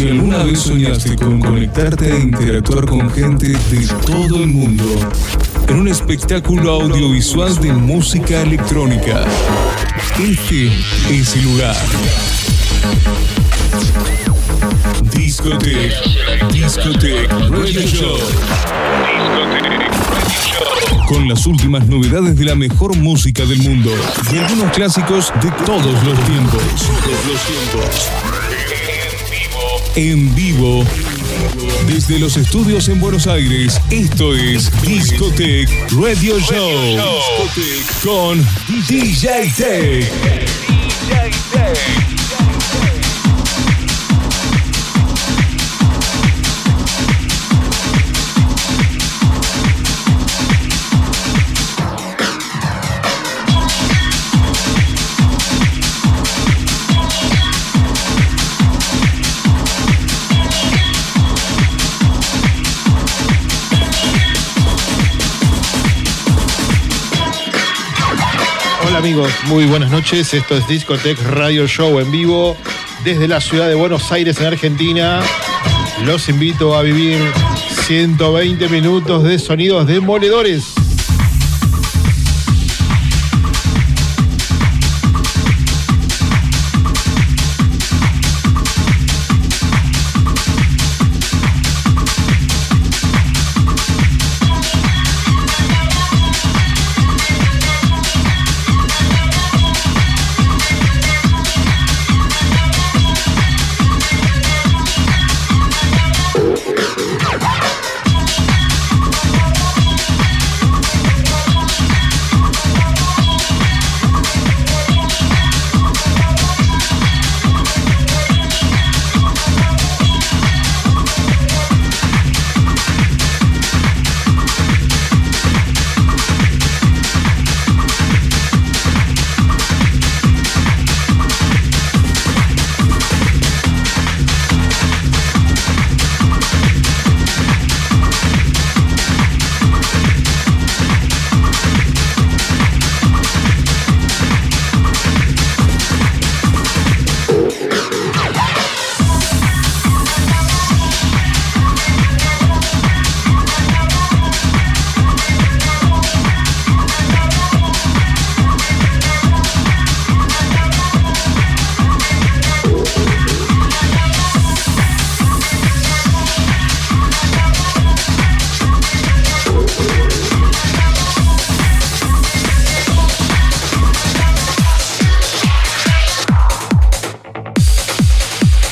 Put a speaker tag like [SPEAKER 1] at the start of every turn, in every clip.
[SPEAKER 1] Si alguna vez soñaste con conectarte e interactuar con gente de todo el mundo en un espectáculo audiovisual de música electrónica, este es el lugar. Discotech, Discotech Radio Show. Con las últimas novedades de la mejor música del mundo y algunos clásicos de todos los tiempos. Todos los tiempos. En vivo. Desde los estudios en Buenos Aires, esto es Discotech Radio Show. Con DJ Tech.
[SPEAKER 2] Amigos? Muy buenas noches. Esto es Discotech Radio Show en vivo desde la ciudad de Buenos Aires, en Argentina. Los invito a vivir 120 minutos de sonidos demoledores.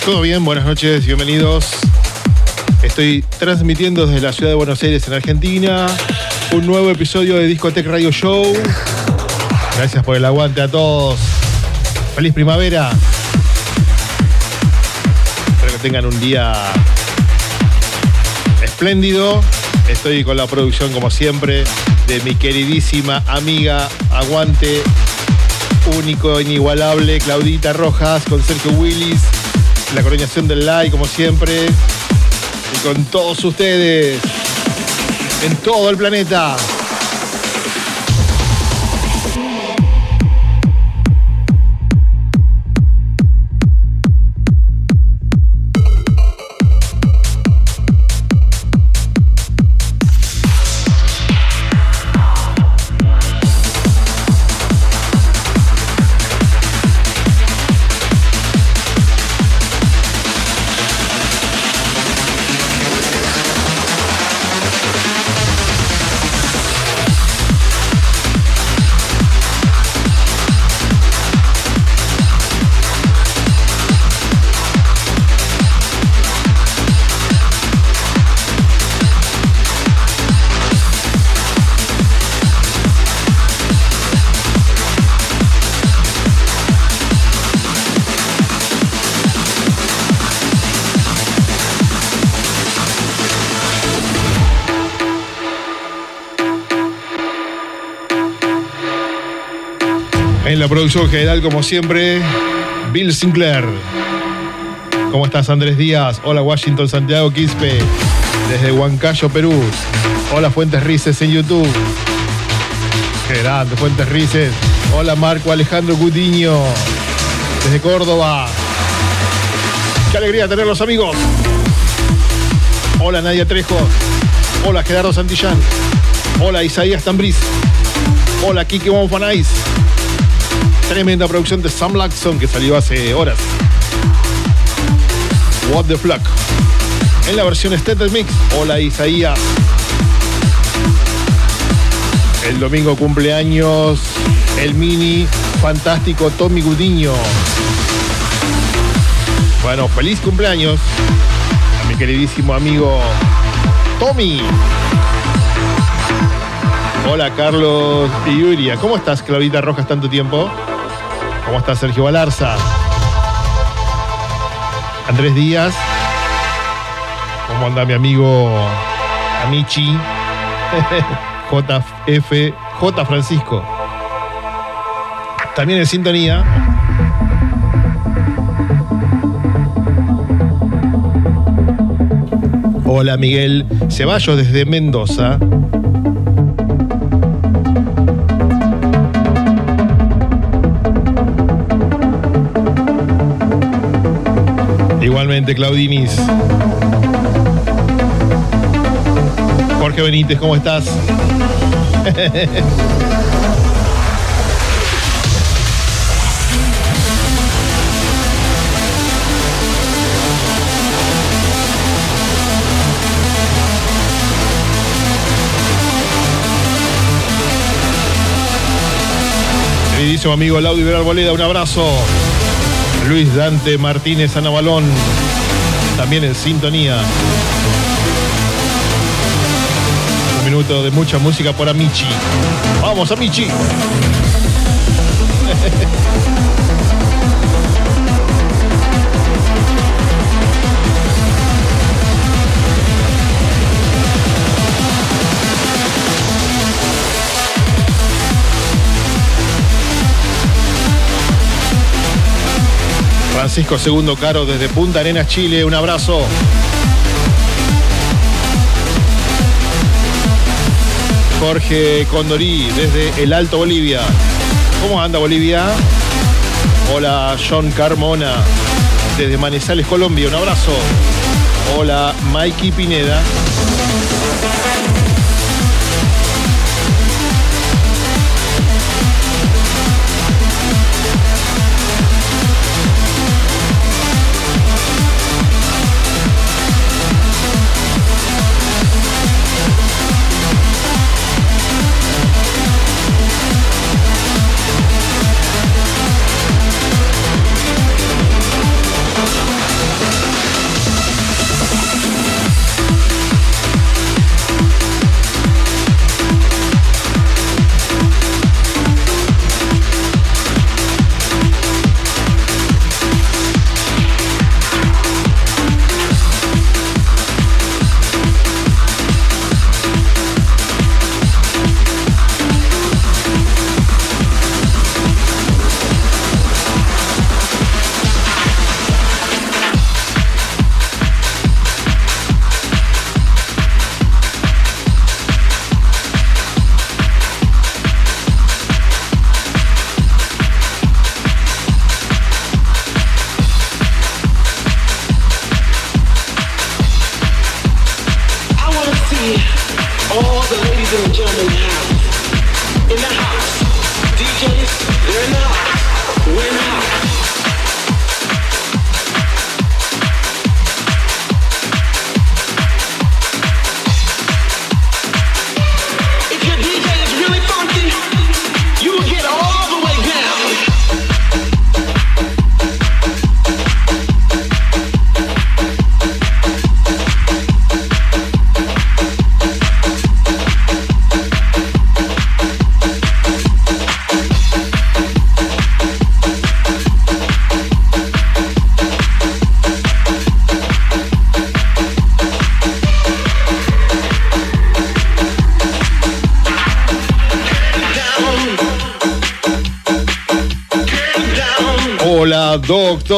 [SPEAKER 2] Todo bien, buenas noches, bienvenidos. Estoy transmitiendo desde la ciudad de Buenos Aires, en Argentina, un nuevo episodio de Discotech Radio Show. Gracias por el aguante a todos. Feliz primavera. Espero que tengan un día espléndido. Estoy con la producción, como siempre, de mi queridísima amiga Aguante, único, inigualable, Claudita Rojas, con Sergio Willis la coordinación del like, como siempre. Y con todos ustedes en todo el planeta. Producción general, como siempre, Bill Sinclair. ¿Cómo estás, Andrés Díaz? Hola, Washington, Santiago Quispe. Desde Huancayo, Perú. Hola, Fuentes Rices en YouTube. Qué grande, Fuentes Rices. Hola, Marco Alejandro Gutiño. Desde Córdoba. Qué alegría tenerlos amigos. Hola Nadia Trejo. Hola Gerardo Santillán. Hola Isaías Tambriz. Hola Kike Bonfanais. Tremenda producción de Sam Laxon que salió hace horas. What the Flock. En la versión Extended Mix. Hola Isaías. El domingo cumpleaños el mini fantástico Tommy Gudiño. Bueno, feliz cumpleaños a mi queridísimo amigo Tommy. Hola Carlos y Yuria. ¿Cómo estás, Claudita Rojas, tanto tiempo? ¿Cómo estás, Sergio Balarza? Andrés Díaz. ¿Cómo anda mi amigo Amichi? JF, Francisco. También en sintonía. Hola Miguel Ceballos desde Mendoza. Claudinis. Jorge Benítez, ¿cómo estás? Queridísimo amigo Laudio Ibero Arboleda, un abrazo. Luis Dante Martínez Anabalón, también en sintonía. Un minuto de mucha música por Amici. Vamos, Amici. Francisco Segundo Caro desde Punta Arenas, Chile. Un abrazo. Jorge Condorí desde el Alto Bolivia. ¿Cómo anda Bolivia? Hola John Carmona desde Manizales, Colombia. Un abrazo. Hola Mikey Pineda.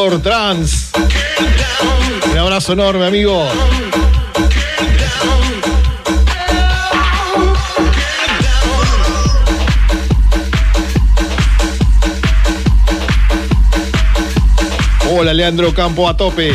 [SPEAKER 2] Trans. Un abrazo enorme, amigo.
[SPEAKER 3] Hola, Leandro Campo a tope.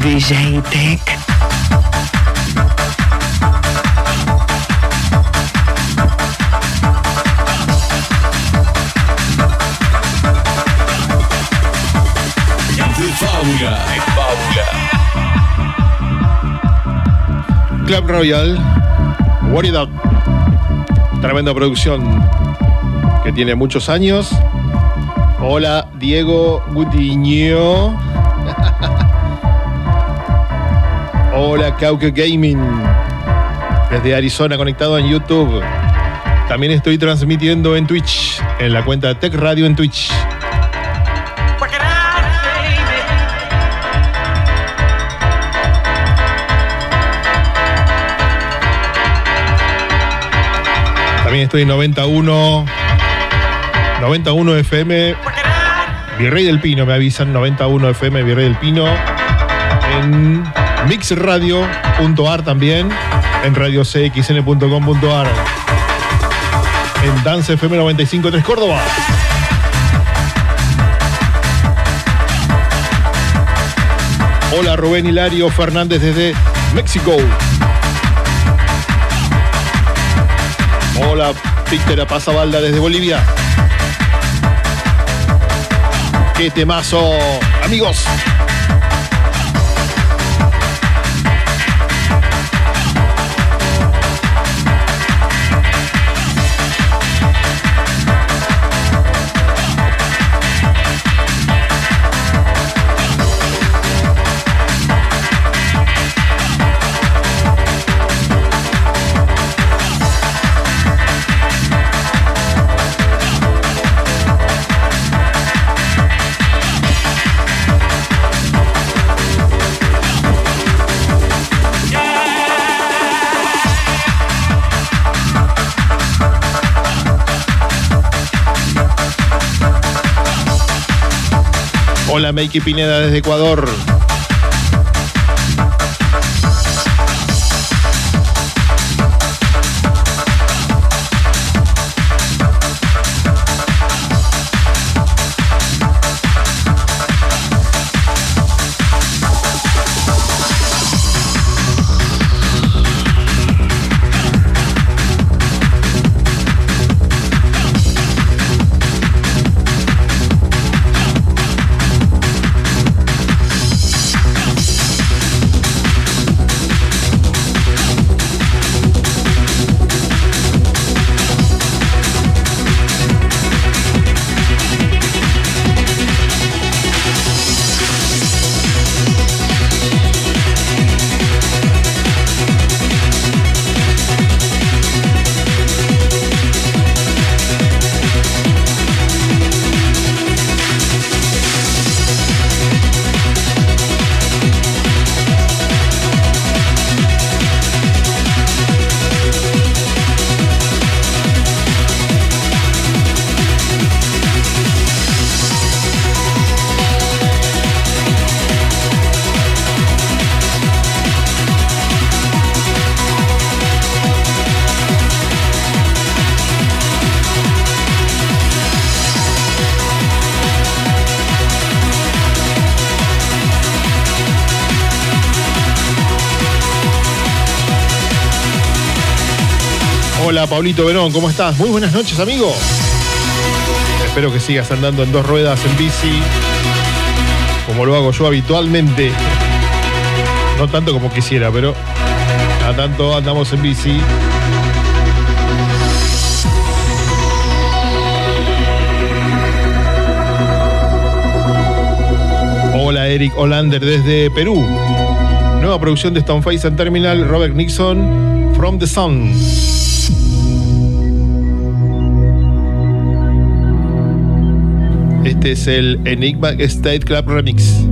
[SPEAKER 4] DJ Tech.
[SPEAKER 2] Club Royal, What It Tremenda producción que tiene muchos años. Hola, Diego Gutiño. Hola, Cauque Gaming. Desde Arizona conectado en YouTube. También estoy transmitiendo en Twitch, en la cuenta Tech Radio en Twitch. También estoy en 91 91 FM Virrey del Pino, me avisan 91 FM Virrey del Pino en mixradio.ar también en radiocxn.com.ar en Dance FM 95.3 Córdoba. Hola Rubén Hilario Fernández desde México. Hola Víctor Apazabalda desde Bolivia. ¡Qué temazo! Amigos. Hola, Meiki Pineda desde Ecuador. Hola, Pablito Verón, ¿cómo estás? Muy buenas noches, amigo. Espero que sigas andando en dos ruedas en bici, como lo hago yo habitualmente. No tanto como quisiera, pero a tanto andamos en bici. Hola, Eric Hollander desde Perú. Nueva producción de Stoneface and Terminal, Robert Nixon, From the Sun. Es el Enigma State Club Remix.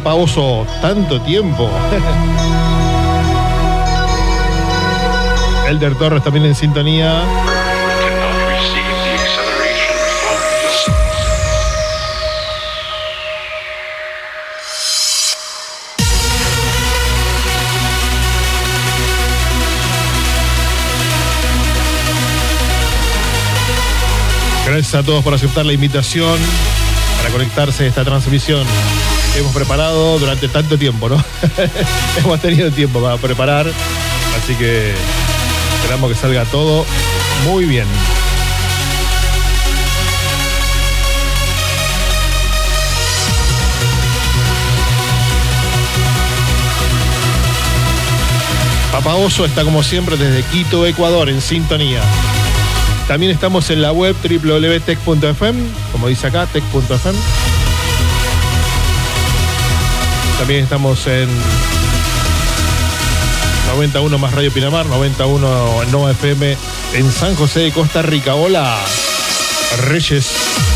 [SPEAKER 2] papá tanto tiempo. Elder Torres también en sintonía. Gracias a todos por aceptar la invitación para conectarse a esta transmisión hemos preparado durante tanto tiempo, ¿no? hemos tenido tiempo para preparar, así que esperamos que salga todo muy bien. Papa Oso está como siempre desde Quito, Ecuador, en sintonía. También estamos en la web www.tech.fm, como dice acá, tech.fm. También estamos en 91 más Radio Pinamar, 91 Nova FM en San José de Costa Rica. Hola, Reyes.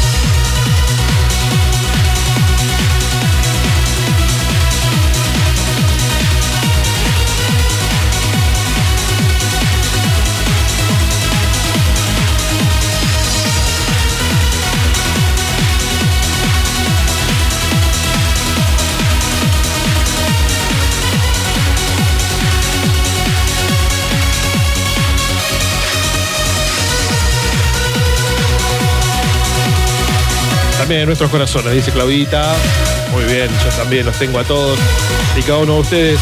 [SPEAKER 2] También en nuestros corazones, dice Claudita. Muy bien, yo también los tengo a todos y cada uno de ustedes.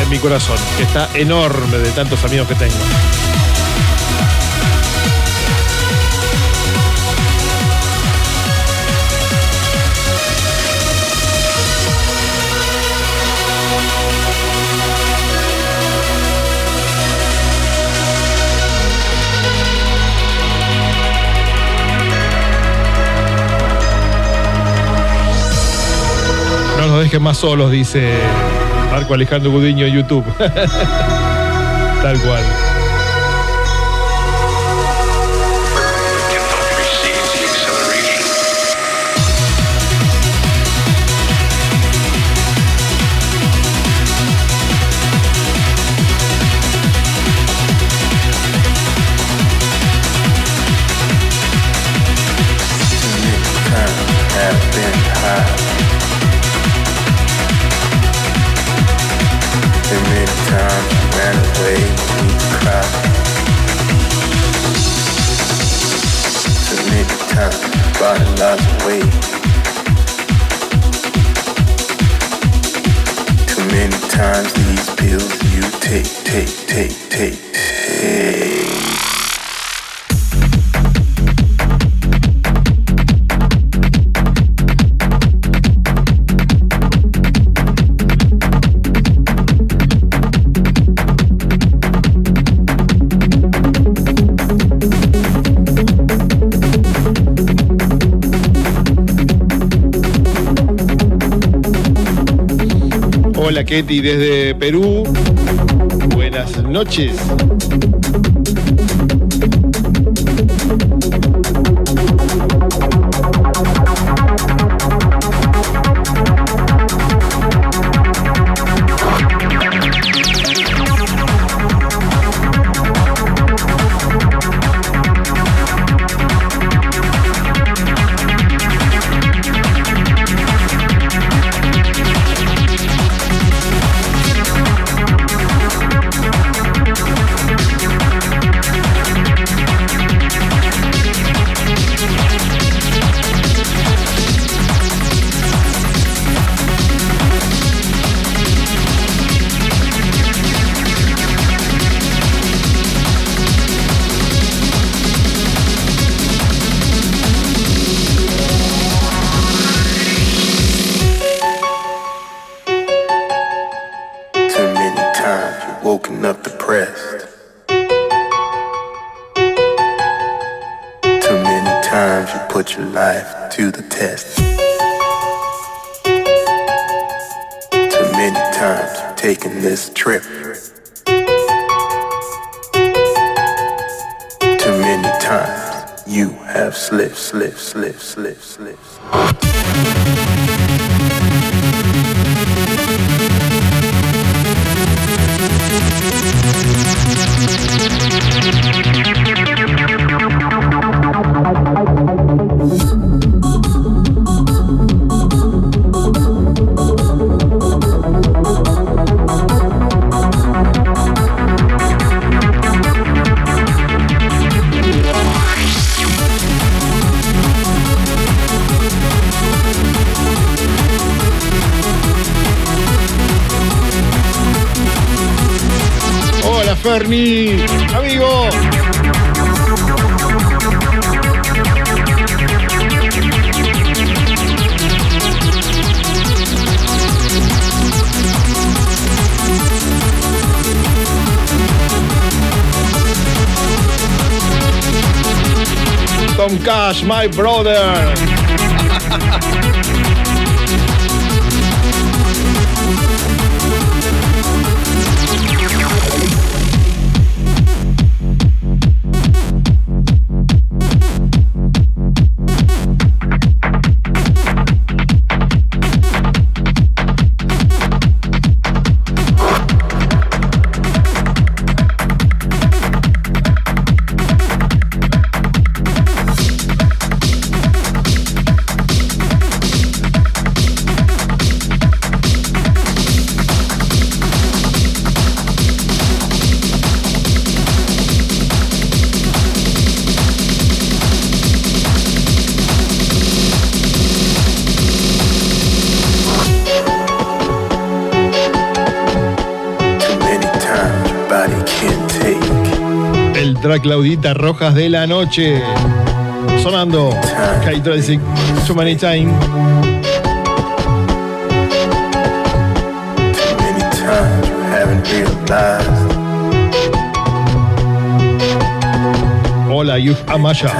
[SPEAKER 2] En mi corazón, que está enorme de tantos amigos que tengo. Nos dejen más solos, dice Marco Alejandro Gudiño en YouTube. Tal cual.
[SPEAKER 5] Too many times these pills you take, take, take, take.
[SPEAKER 2] Hola Ketty desde Perú. Buenas noches.
[SPEAKER 5] My brother. Claudita Rojas de la noche. Sonando. K-Trasic. Too many time. Hola, Yuf Amaya.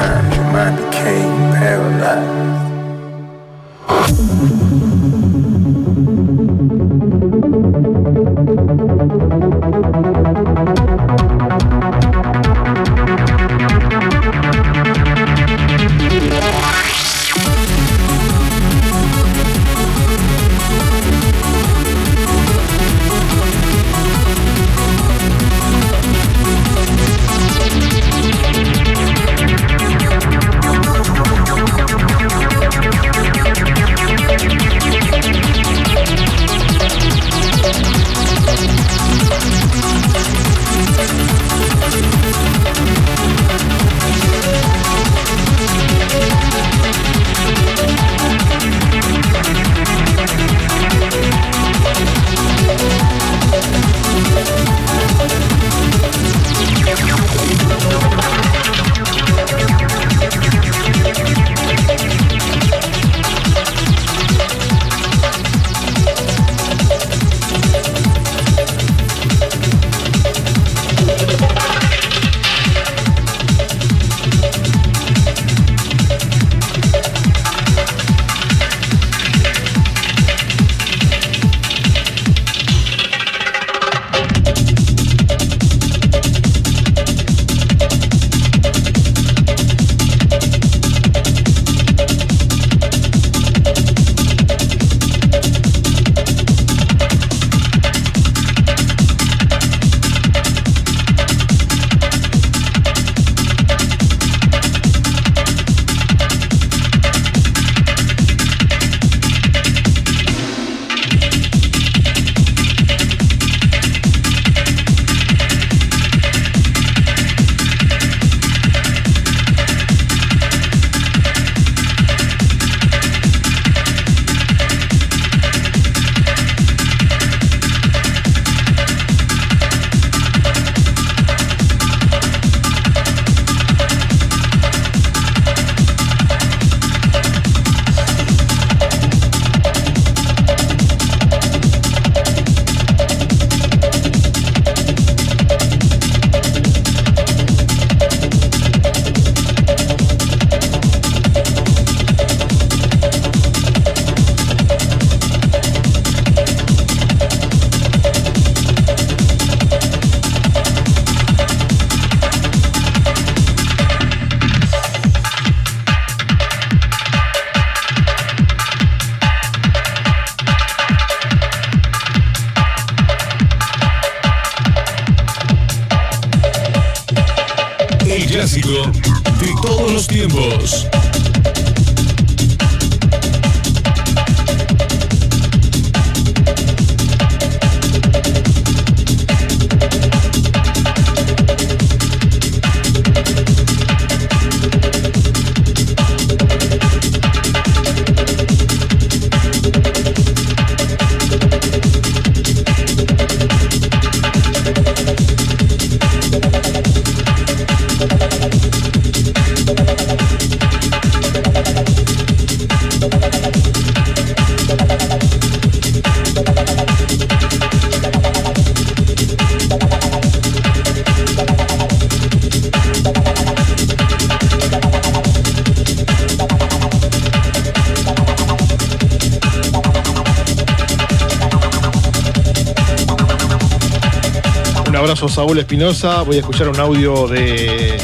[SPEAKER 6] Espinosa. Voy a escuchar un audio de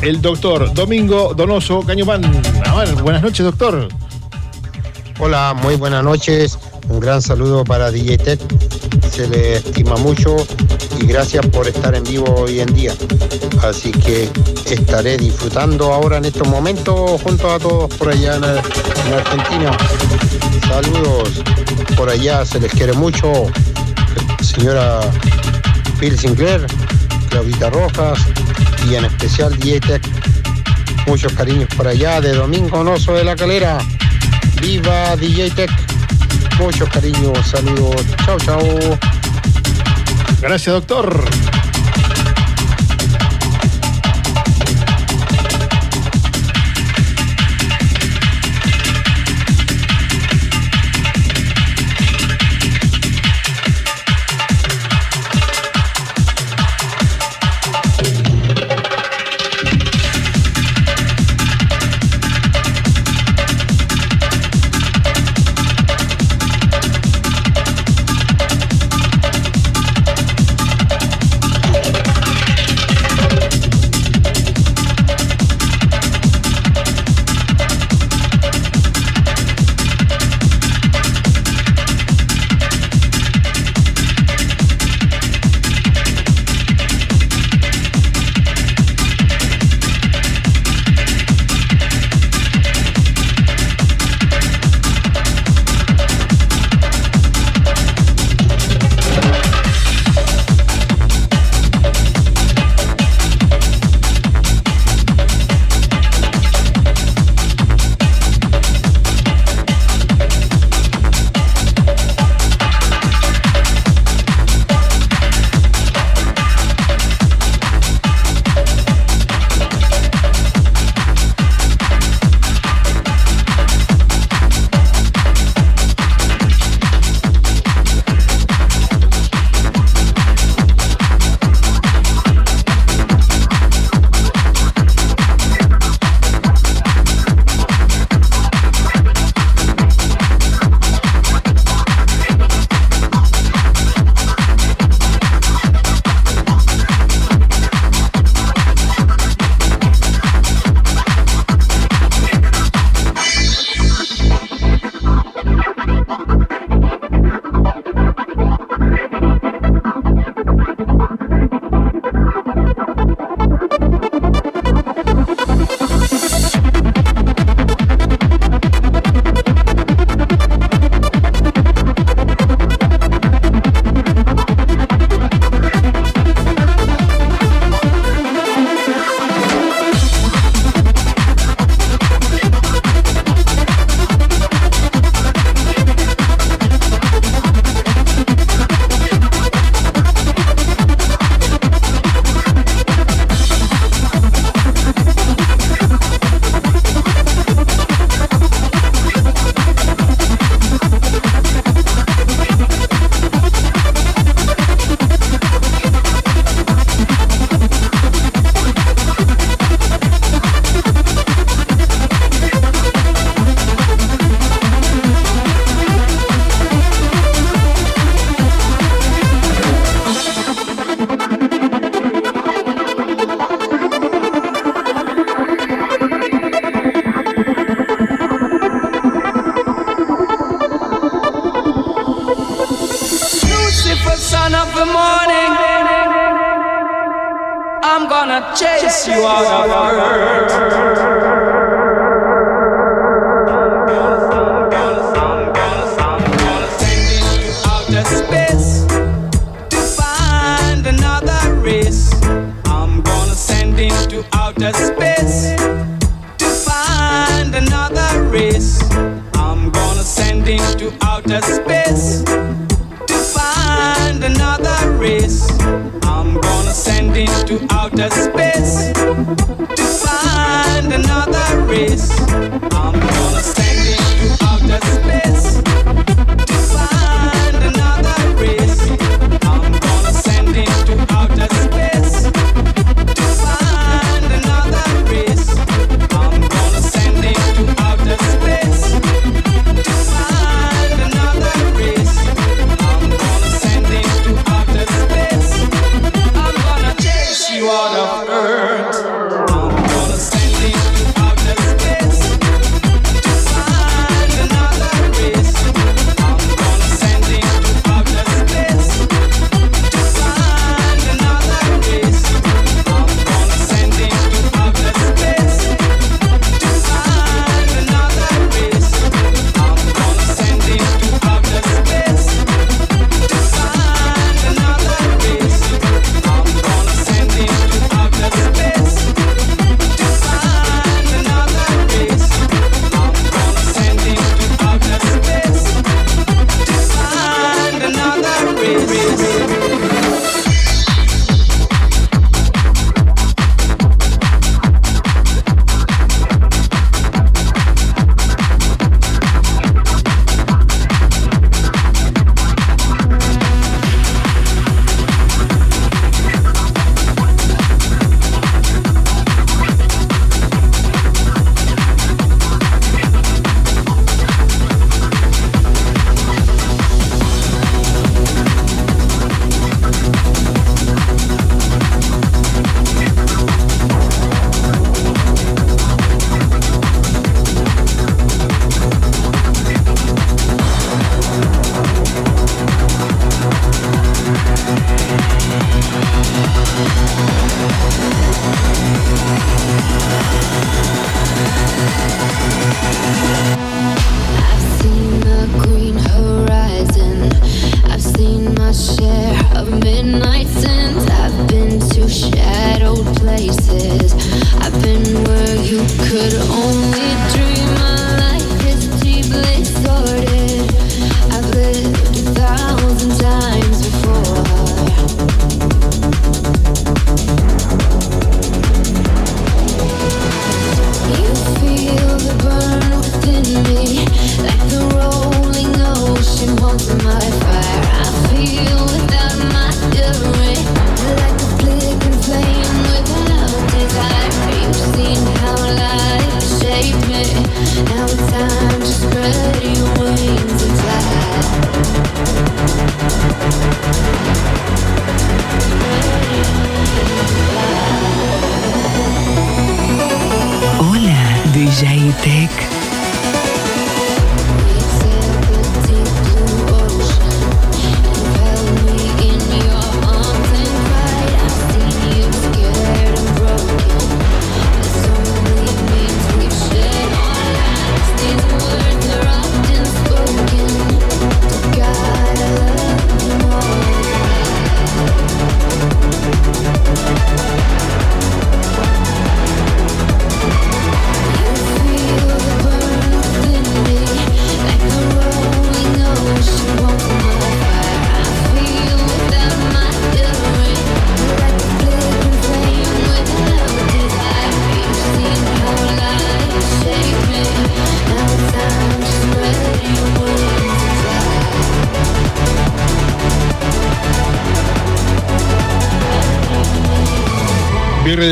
[SPEAKER 6] el doctor Domingo Donoso Cañopán. Buenas noches, doctor.
[SPEAKER 7] Hola, muy buenas noches. Un gran saludo para DJ. Se le estima mucho y gracias por estar en vivo hoy en día. Así que estaré disfrutando ahora en estos momentos junto a todos por allá en, en Argentina. Saludos por allá, se les quiere mucho. Señora Phil Sinclair, Claudita Rojas y en especial DJ Tech. Muchos cariños por allá de Domingo Noso de la Calera. Viva DJ Tech. Muchos cariños, saludos. Chao, chao.
[SPEAKER 6] Gracias, doctor.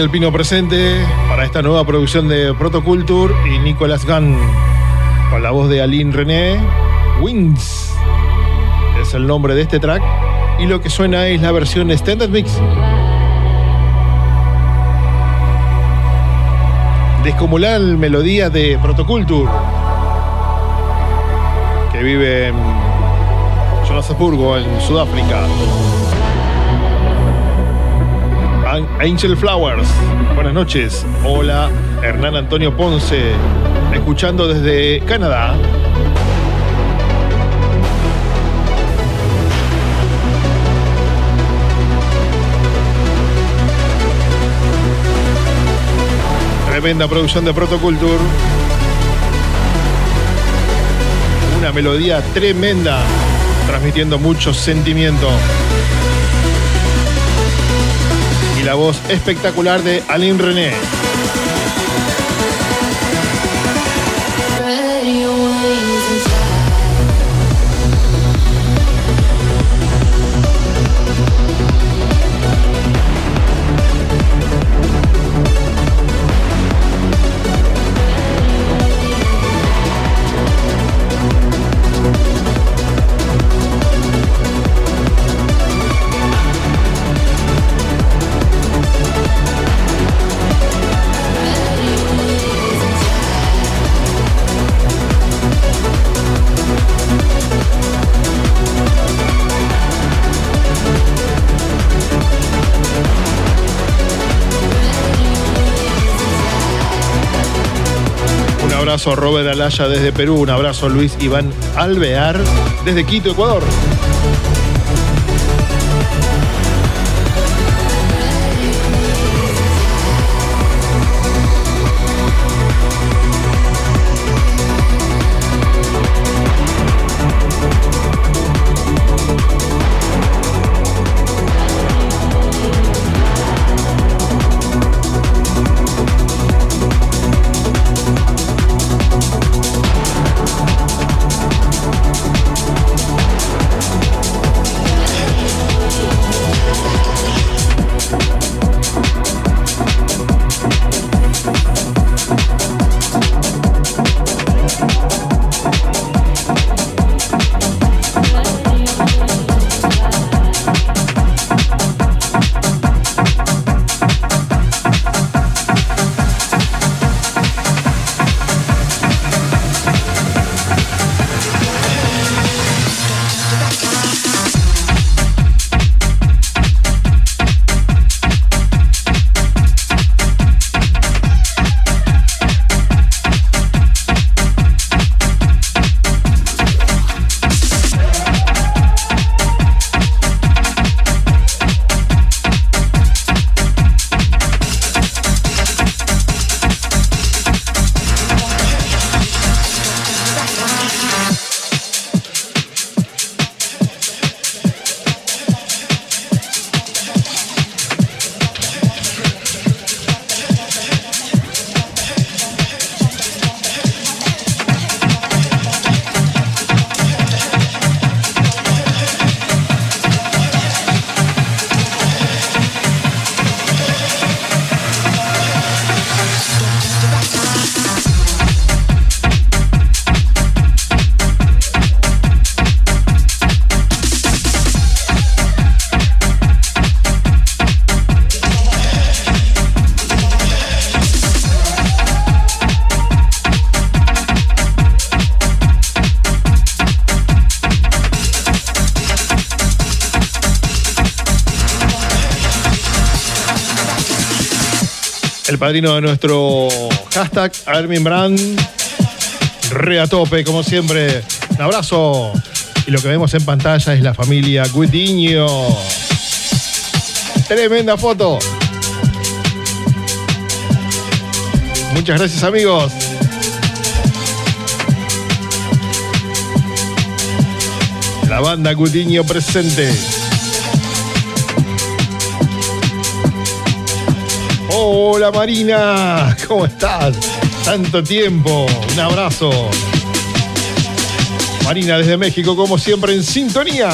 [SPEAKER 2] Del Pino presente para esta nueva producción de Protoculture y Nicolas Gunn con la voz de Aline René. Wings es el nombre de este track y lo que suena es la versión Standard Mix. Descomunal melodía de Protoculture que vive en Johannesburgo, en Sudáfrica. An- Angel Flowers. Buenas noches. Hola, Hernán Antonio Ponce. Escuchando desde Canadá. Tremenda producción de Protoculture. Una melodía tremenda, transmitiendo mucho sentimiento. Y la voz espectacular de Aline René. Abrazo Robert Alaya desde Perú, un abrazo Luis Iván Alvear desde Quito, Ecuador.
[SPEAKER 8] Padrino de nuestro hashtag, Armin Brand. Re a tope, como siempre. Un abrazo. Y lo que vemos en pantalla es la familia Gudiño. Tremenda foto. Muchas gracias amigos. La banda Gudiño presente. Hola Marina, ¿cómo estás? Tanto tiempo, un abrazo. Marina desde México, como siempre, en sintonía.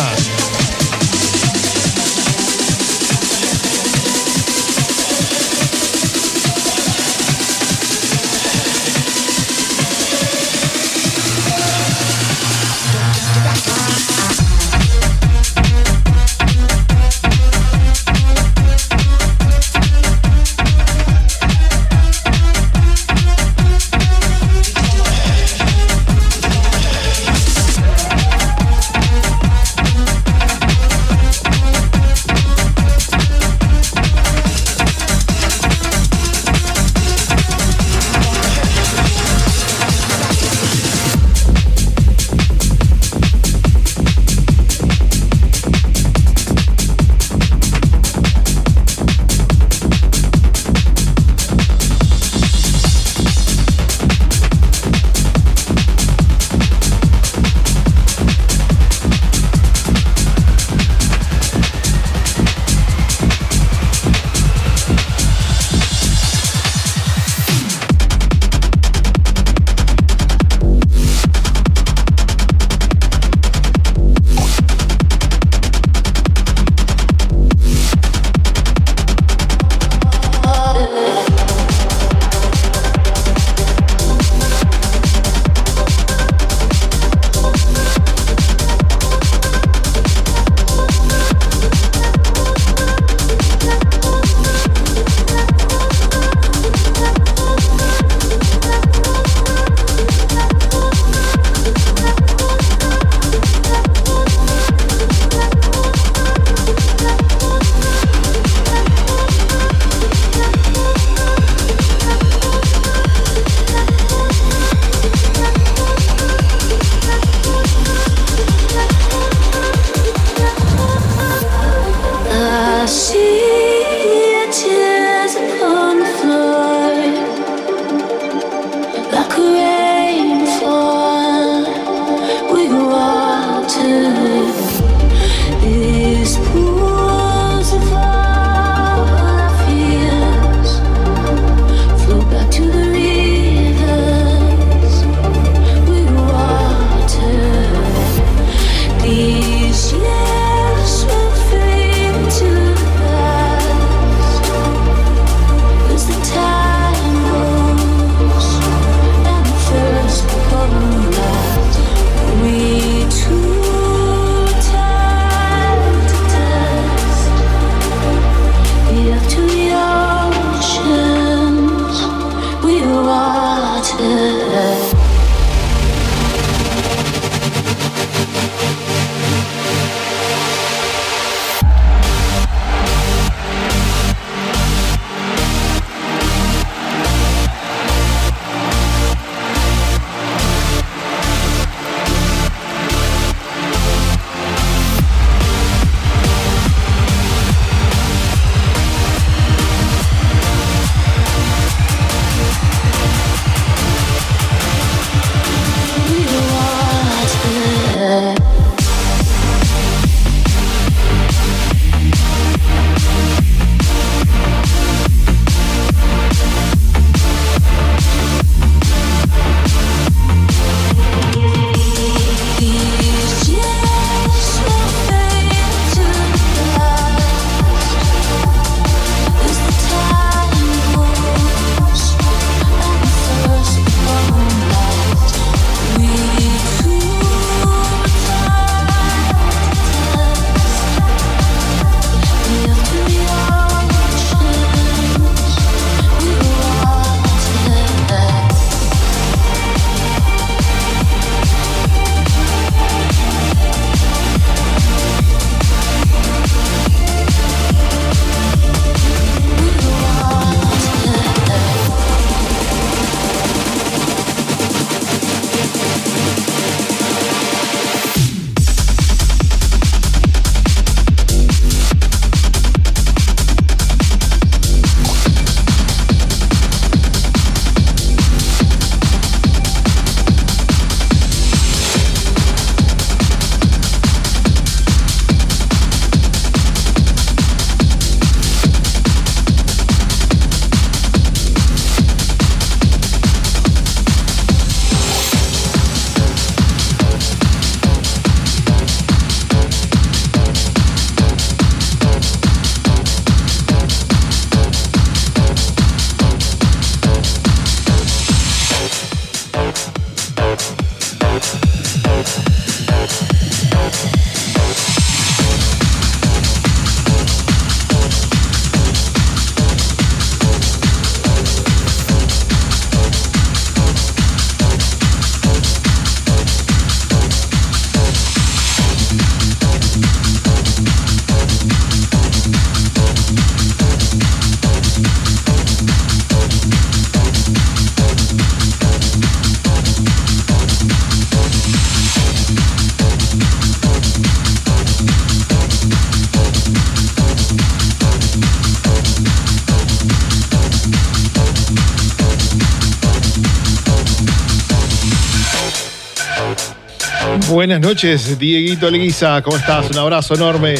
[SPEAKER 2] Buenas noches, Dieguito Leguiza, ¿cómo estás? Un abrazo enorme.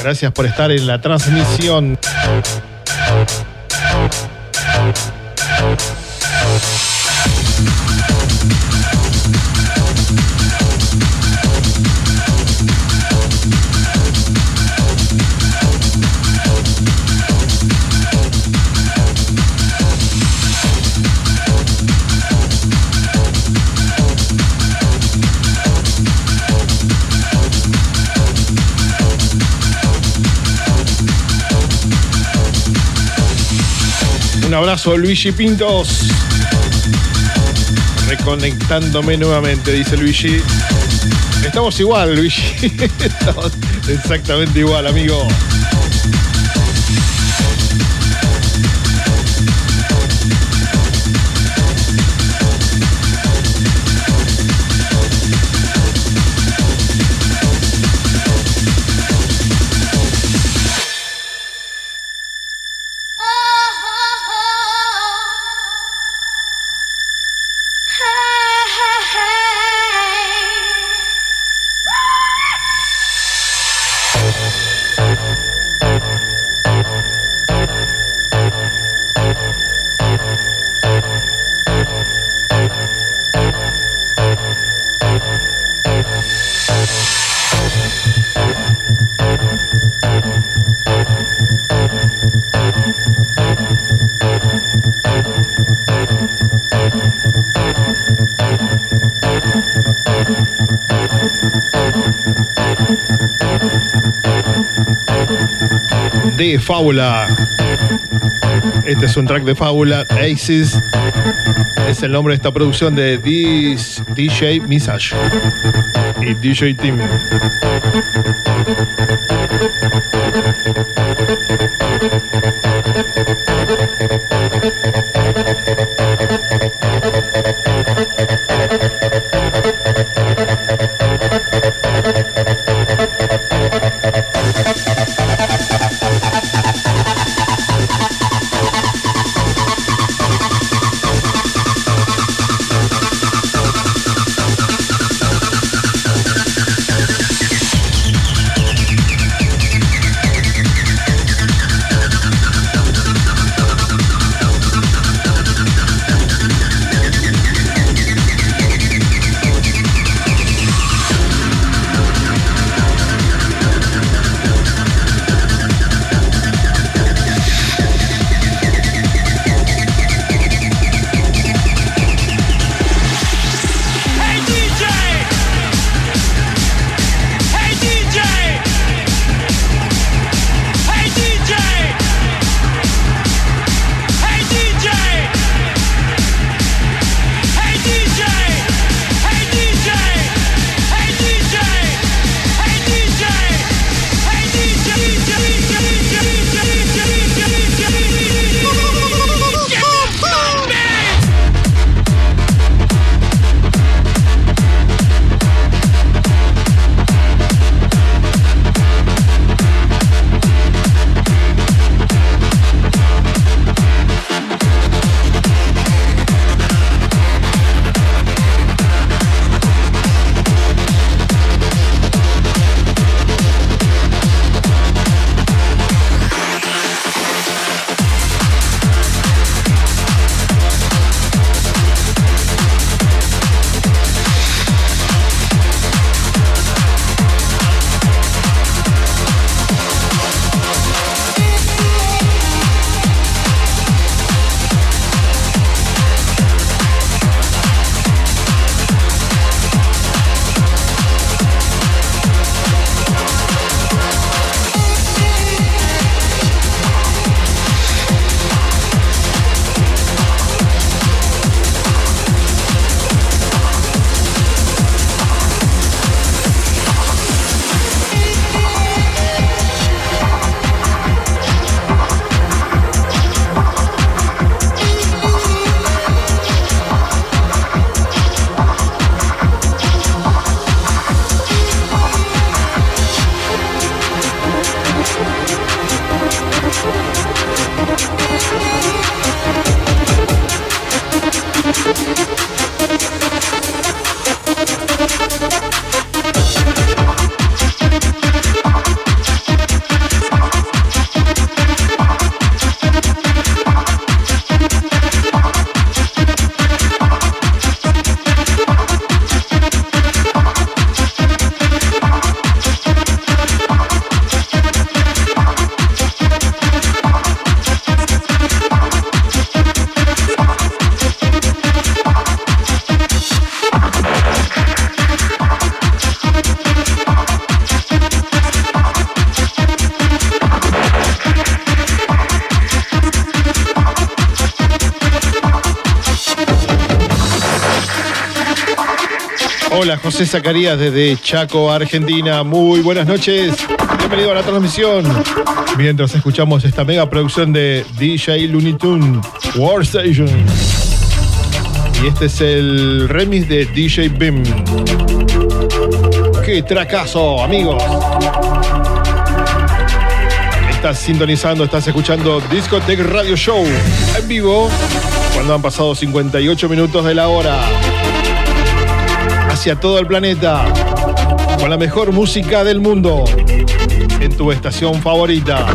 [SPEAKER 2] Gracias por estar en la transmisión. Abrazo, Luigi Pintos. Reconectándome nuevamente, dice Luigi. Estamos igual, Luigi. Estamos exactamente igual, amigo. de Fábula. Este es un track de Fábula, Aces. Es el nombre de esta producción de This DJ Misage y DJ Team. Hola, José Zacarías desde Chaco, Argentina. Muy buenas noches. Bienvenido a la transmisión. Mientras escuchamos esta mega producción de DJ Looney Tune Workstation. Y este es el remix de DJ Bim. ¡Qué tracazo, amigos! Estás sintonizando, estás escuchando Discotech Radio Show en vivo cuando han pasado 58 minutos de la hora hacia todo el planeta con la mejor música del mundo en tu estación favorita.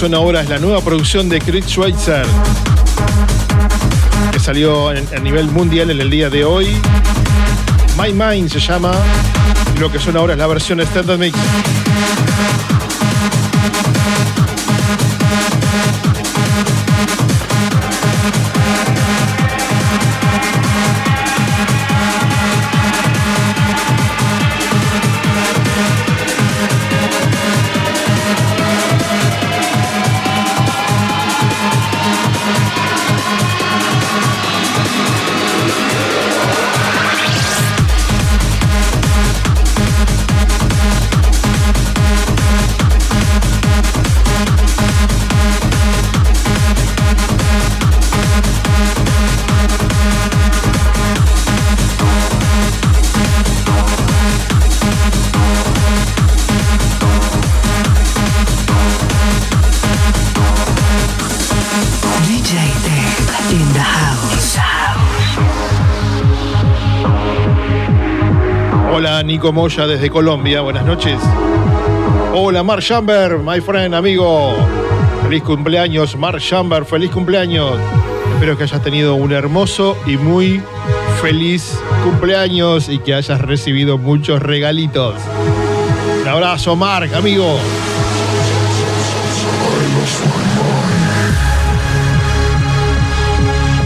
[SPEAKER 2] Suena ahora es la nueva producción de Chris Schweitzer, que salió a nivel mundial en el día de hoy. My Mind se llama. Lo que suena ahora es la versión Standard Mix. Nico Moya desde Colombia. Buenas noches. Hola, Mark Chamber, my friend, amigo. Feliz cumpleaños, Mark Chamber. Feliz cumpleaños. Espero que hayas tenido un hermoso y muy feliz cumpleaños y que hayas recibido muchos regalitos. Un abrazo, Mark, amigo.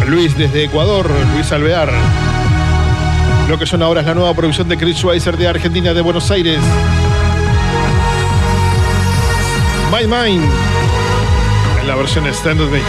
[SPEAKER 2] Luis desde Ecuador, Luis Alvear. Lo que son ahora es la nueva producción de Chris Schweizer de Argentina, de Buenos Aires. My Mind. En la versión Standard Mix.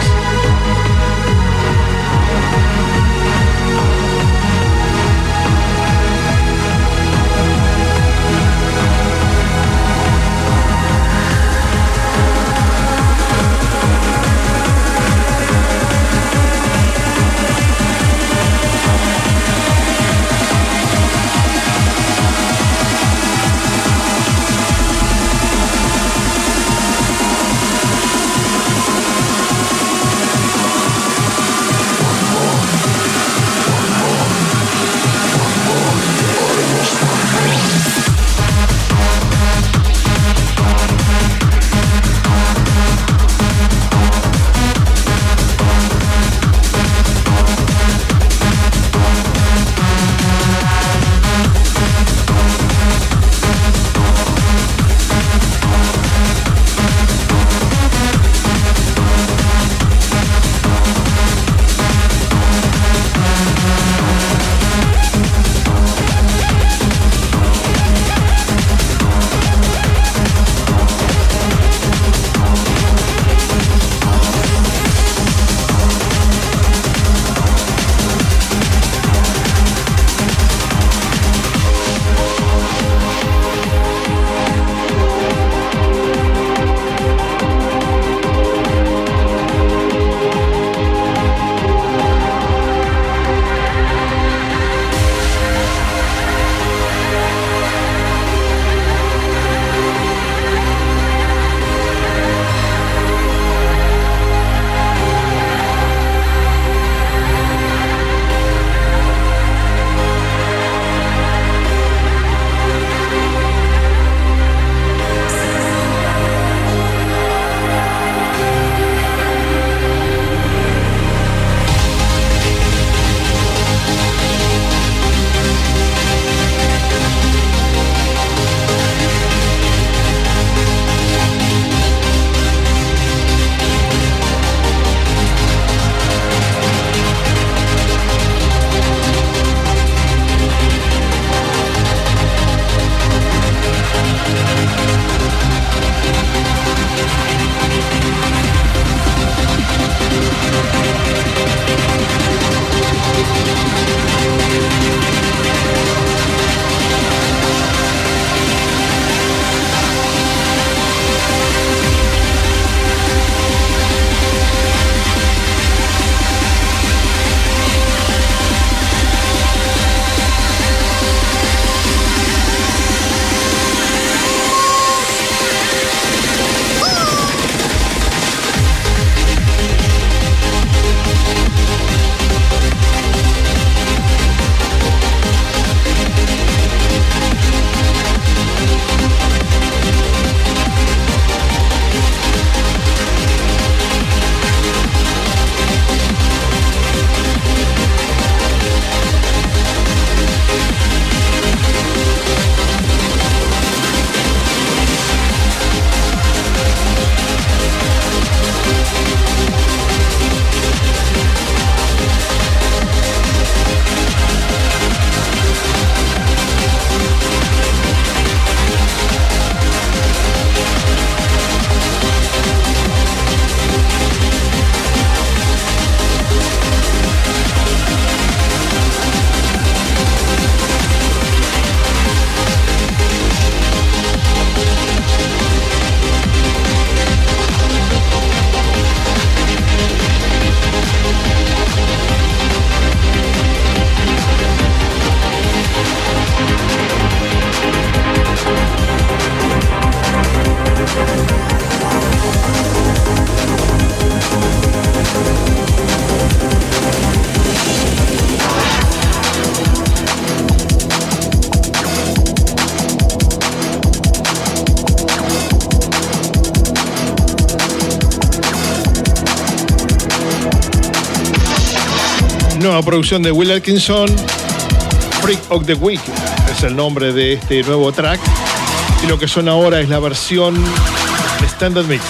[SPEAKER 2] Producción de Will Atkinson, Freak of the Week es el nombre de este nuevo track. Y lo que suena ahora es la versión Standard Mix.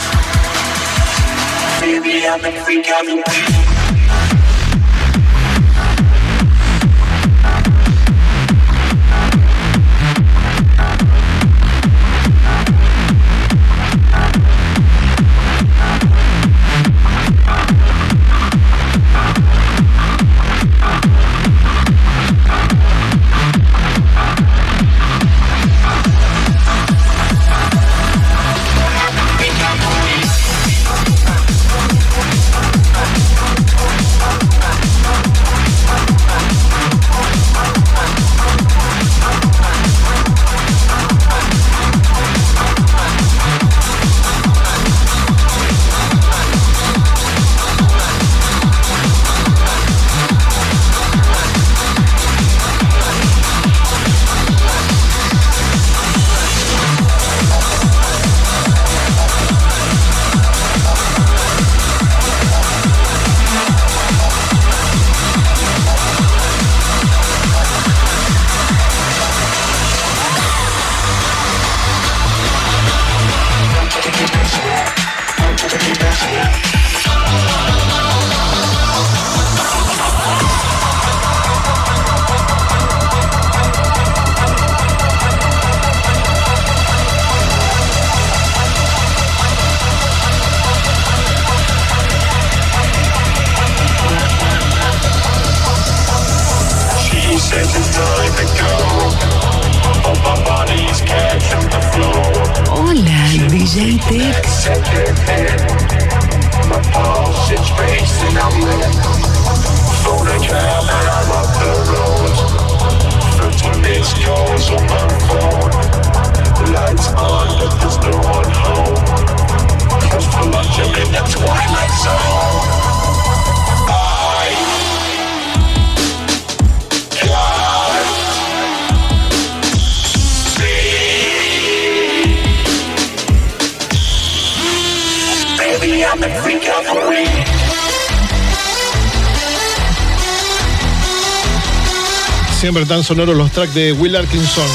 [SPEAKER 2] Sonoros los tracks de Will Atkinson.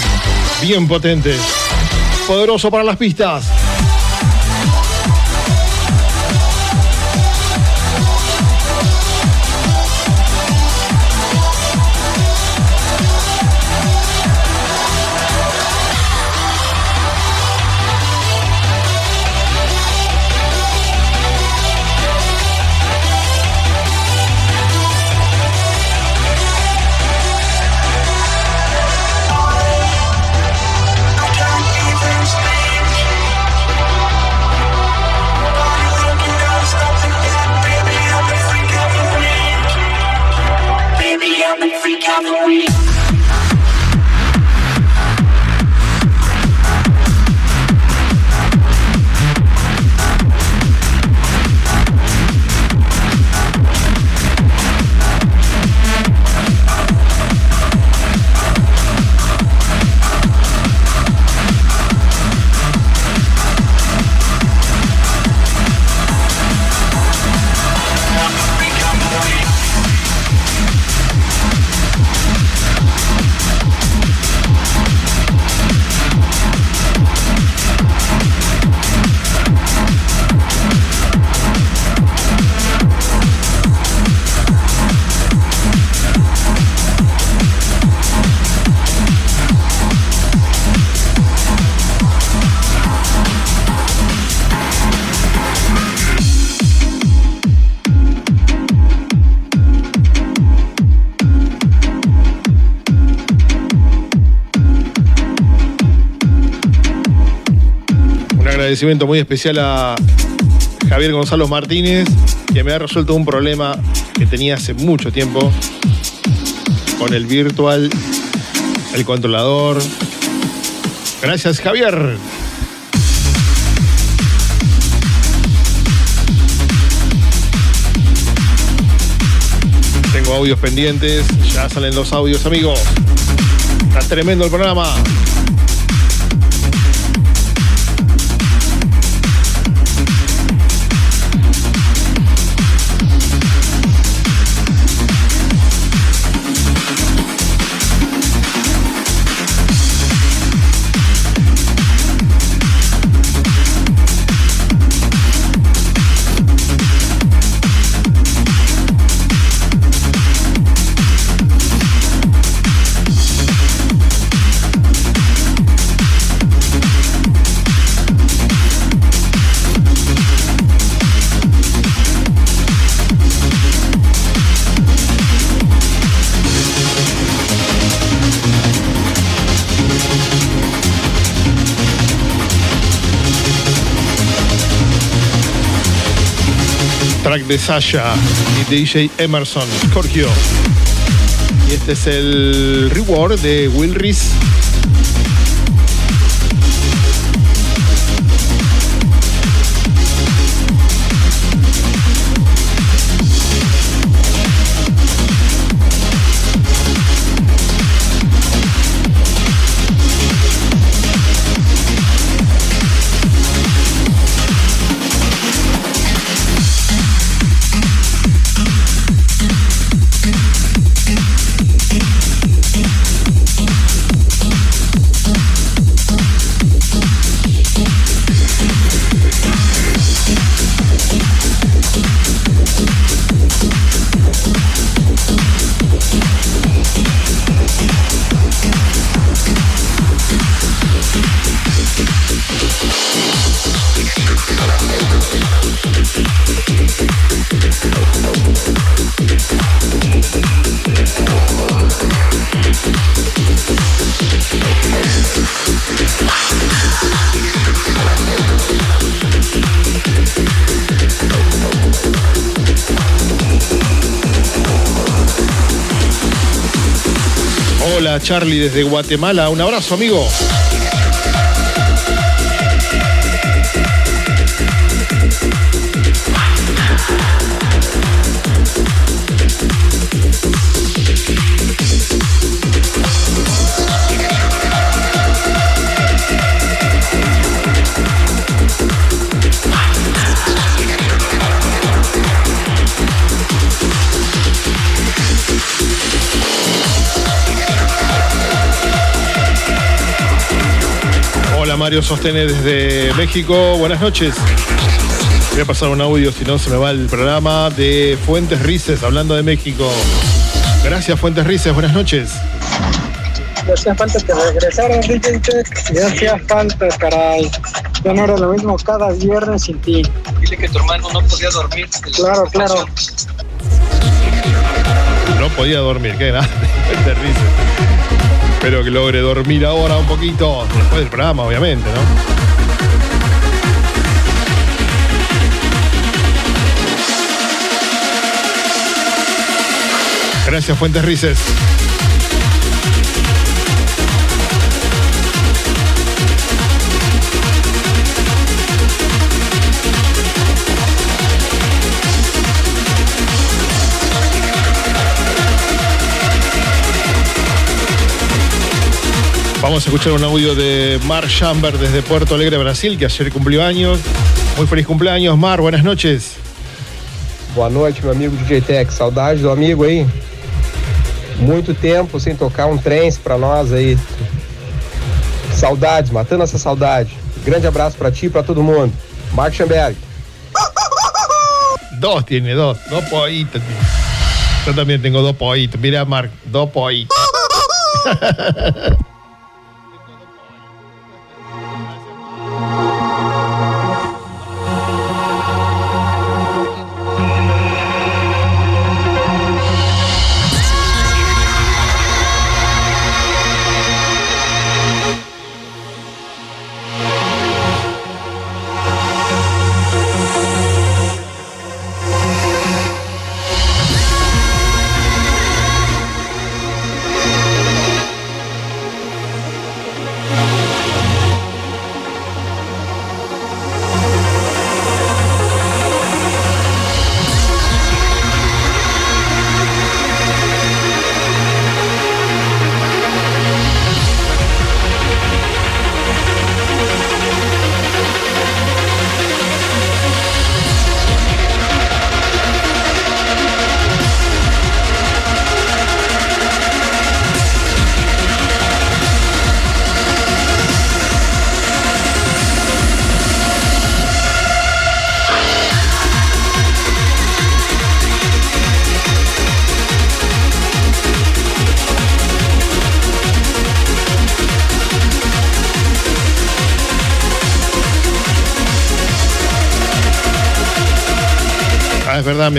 [SPEAKER 2] Bien potentes. Poderoso para las pistas. Agradecimiento muy especial a Javier Gonzalo Martínez, que me ha resuelto un problema que tenía hace mucho tiempo con el virtual, el controlador. Gracias, Javier. Tengo audios pendientes, ya salen los audios, amigos. Está tremendo el programa. Track de Sasha y DJ Emerson, Scorpio. Y este es el reward de Will Reese. Charlie desde Guatemala, un abrazo amigo. Mario Sostene desde México, buenas noches. Voy a pasar un audio, si no se me va el programa de Fuentes Rices, hablando de México. Gracias Fuentes Rices, buenas noches.
[SPEAKER 9] Ya hacía falta que regresaras, DJ Tech. Ya hacía falta, caray. Ya no era lo mismo cada viernes sin ti.
[SPEAKER 10] Dile que tu hermano no podía dormir.
[SPEAKER 9] Claro, claro.
[SPEAKER 2] No podía dormir, qué grande, Fuentes Rices. Espero que logre dormir ahora un poquito, después del programa, obviamente, ¿no? Gracias, Fuentes Rices. Vamos a escuchar un audio de Mar Chamber desde Puerto Alegre, Brasil, que ayer cumplió años. Muy feliz cumpleaños, Mar, buenas noches.
[SPEAKER 11] Boa noite, meu amigo DJ Tech. Saudade do amigo aí. Muito tempo sem tocar um trance pra nós aí. Saudades, matando essa saudade. Grande abraço pra ti e pra todo mundo. Mark Schamberg.
[SPEAKER 2] Dos tiene, dos, dos pollitos. tiene. Yo también tengo dos pollitos. Mira, Marc, dos pollitos.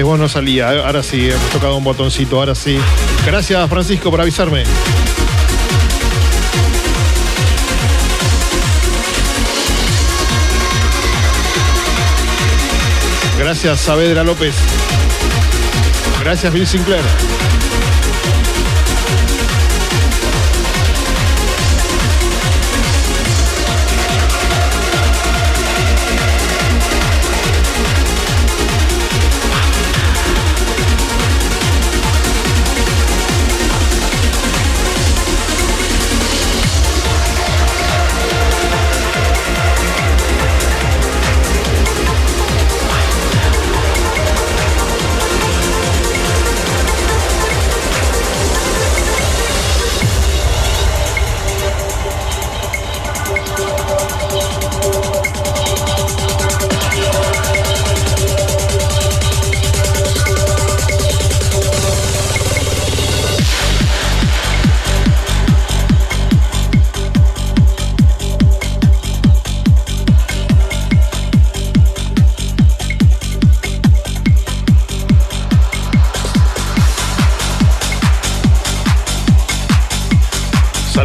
[SPEAKER 2] Voz no salía. Eh, Ahora sí, hemos tocado un botoncito, ahora sí. Gracias, Francisco, por avisarme. Gracias Saavedra López. Gracias Bill Sinclair.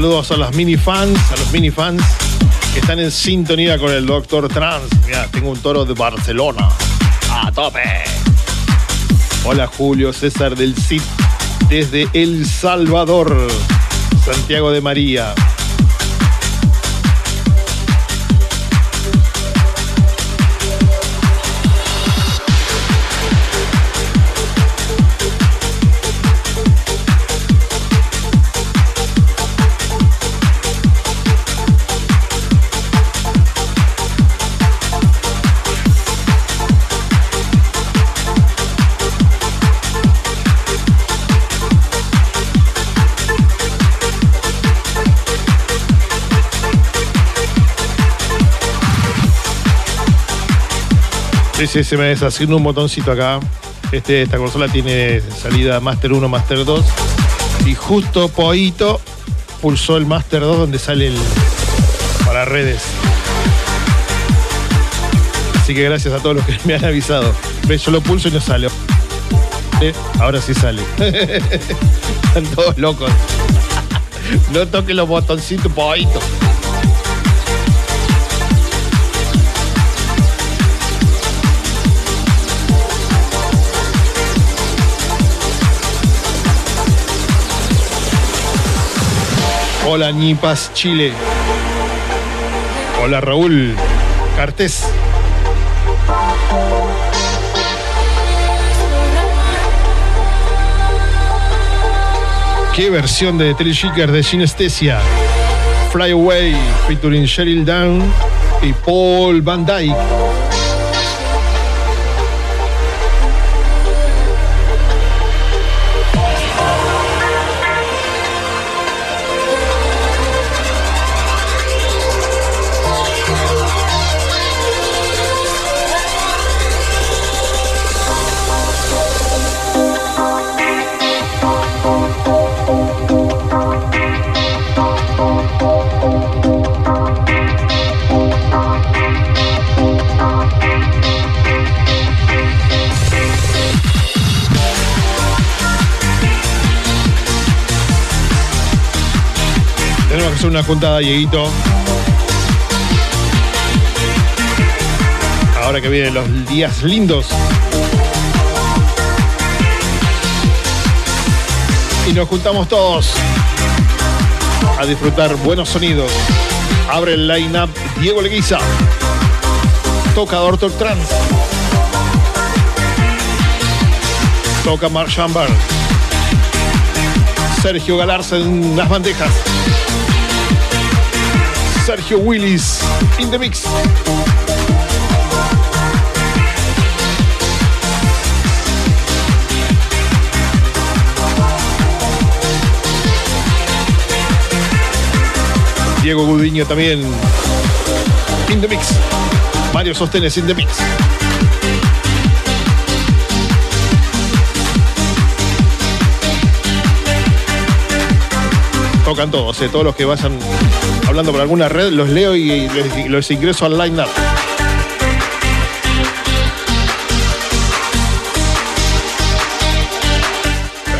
[SPEAKER 2] Saludos a los mini fans, a los mini fans que están en sintonía con el Doctor Trans. Mira, tengo un toro de Barcelona. A tope. Hola Julio César del CID desde El Salvador, Santiago de María. Sí, se me desasignó un botoncito acá. Este, esta consola tiene salida Master 1, Master 2. Y justo Poito pulsó el Master 2 donde sale el para redes. Así que gracias a todos los que me han avisado. Ve, yo lo pulso y no sale. Eh, Ahora sí sale. Están todos locos. No toque los botoncitos, Poito. Hola Ñipas Chile. Hola Raúl Cartés. ¿Qué versión de Thrill Seeker de Synesthesia? Fly Away, featuring Sheryl Down y Paul Van Dyke. Una juntada, Dieguito. Ahora que vienen los días lindos. Y nos juntamos todos a disfrutar buenos sonidos. Abre el line-up Diego Leguiza. Toca Doctor Trans. Toca Mark Chamber. Sergio Galarza en las bandejas. Sergio Willis in the mix. Diego Gudiño también in the mix. Mario Sostenes in the mix. Tocan todos, eh, todos los que vayan hablando por alguna red, los leo y los ingreso al line-up.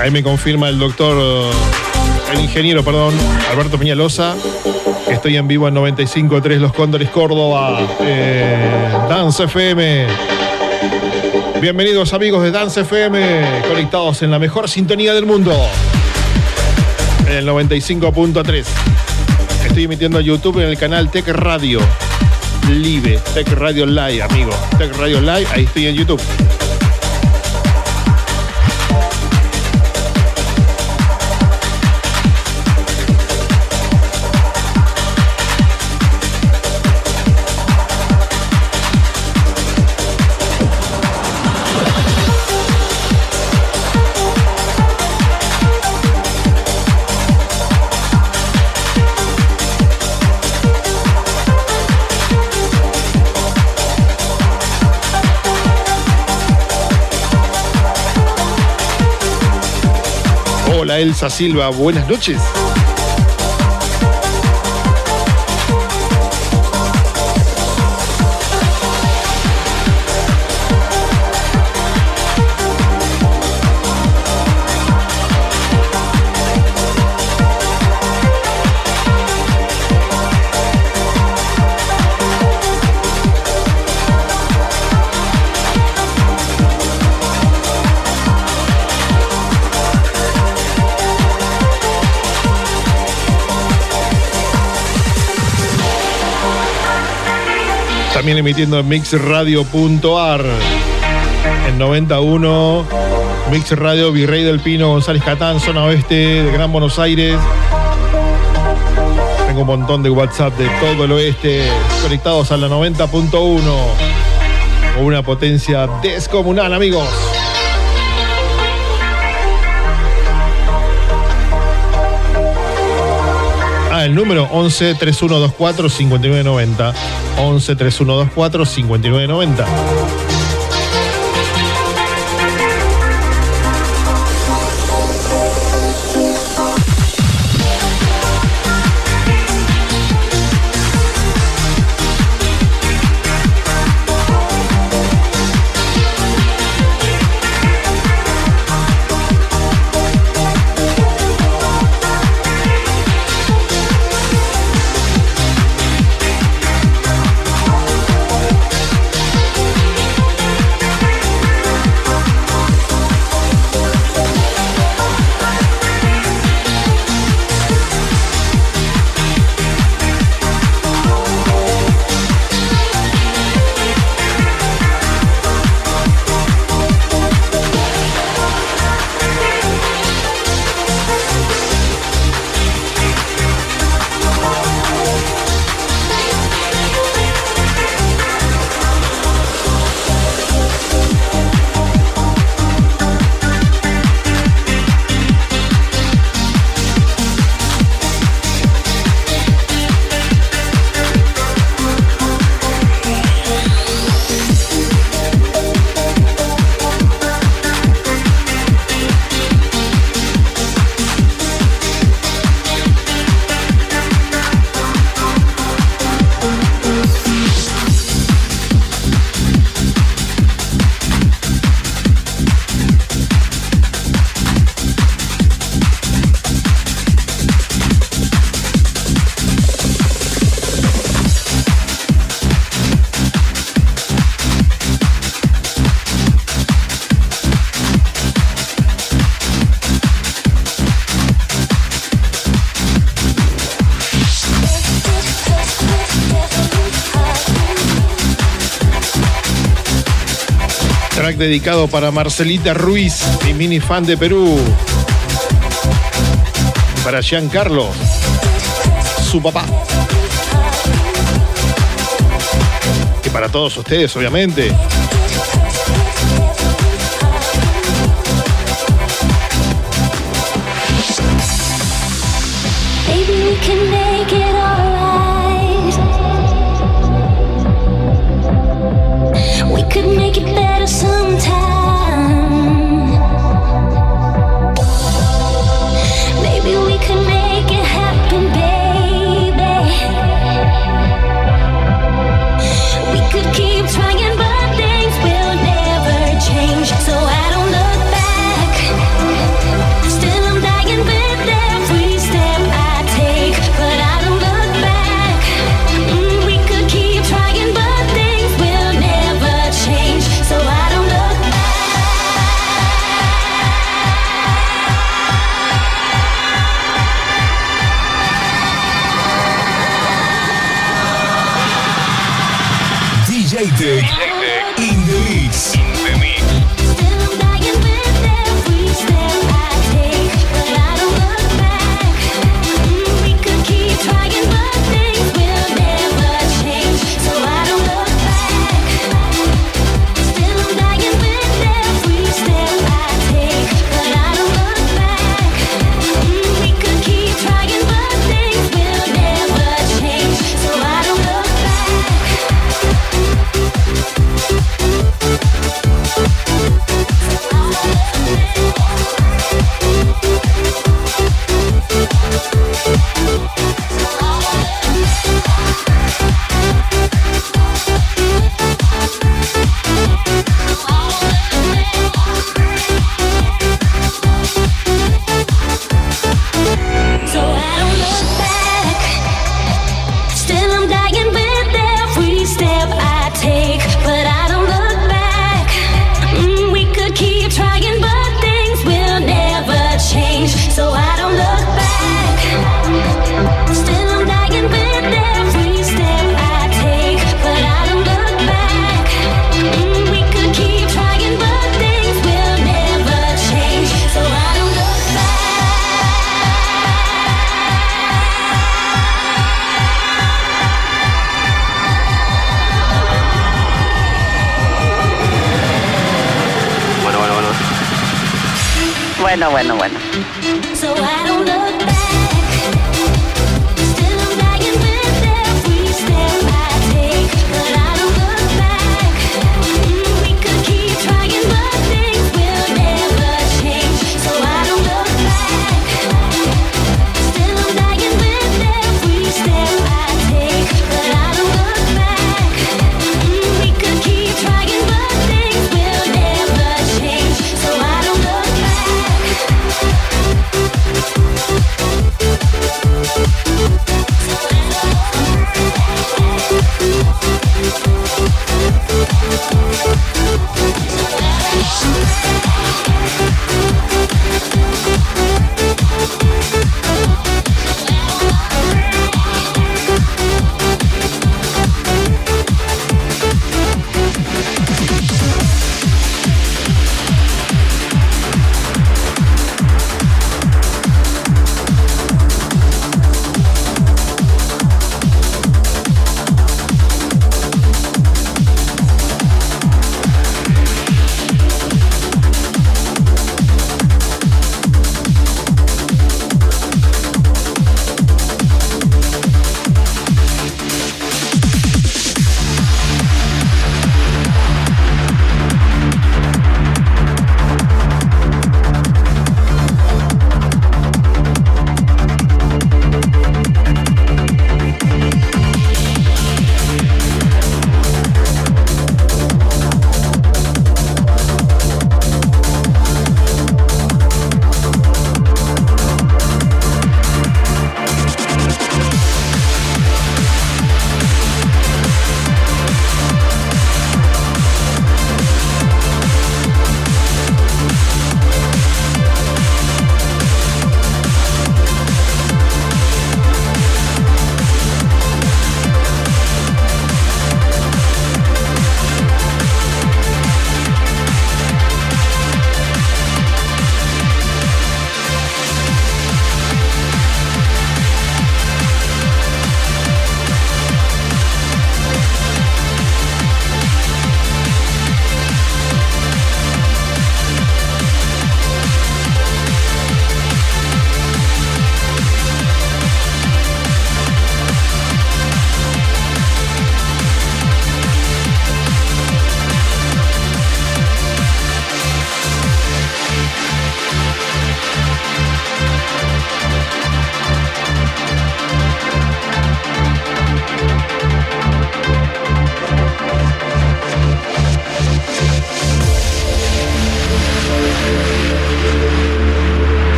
[SPEAKER 2] Ahí me confirma el doctor, eh, el ingeniero, perdón, Alberto Peñalosa, estoy en vivo en 95.3 Los Cóndores Córdoba, eh, Dance FM. Bienvenidos amigos de Dance FM, conectados en la mejor sintonía del mundo. En el 95.3. Estoy emitiendo a YouTube en el canal Tech Radio Live, Tech Radio Live, amigo. Tech Radio Live, ahí estoy en YouTube. Elsa Silva, buenas noches. También emitiendo en mixradio.ar. En 91, Mix Radio Virrey del Pino, González Catán, zona oeste de Gran Buenos Aires. Tengo un montón de WhatsApp de todo el oeste conectados a la 90.1 con una potencia descomunal, amigos. Ah, el número 11 3124 5990. 11 3124 5990. Dedicado para Marcelita Ruiz, mi mini fan de Perú. Para Giancarlo, su papá. Y para todos ustedes, obviamente.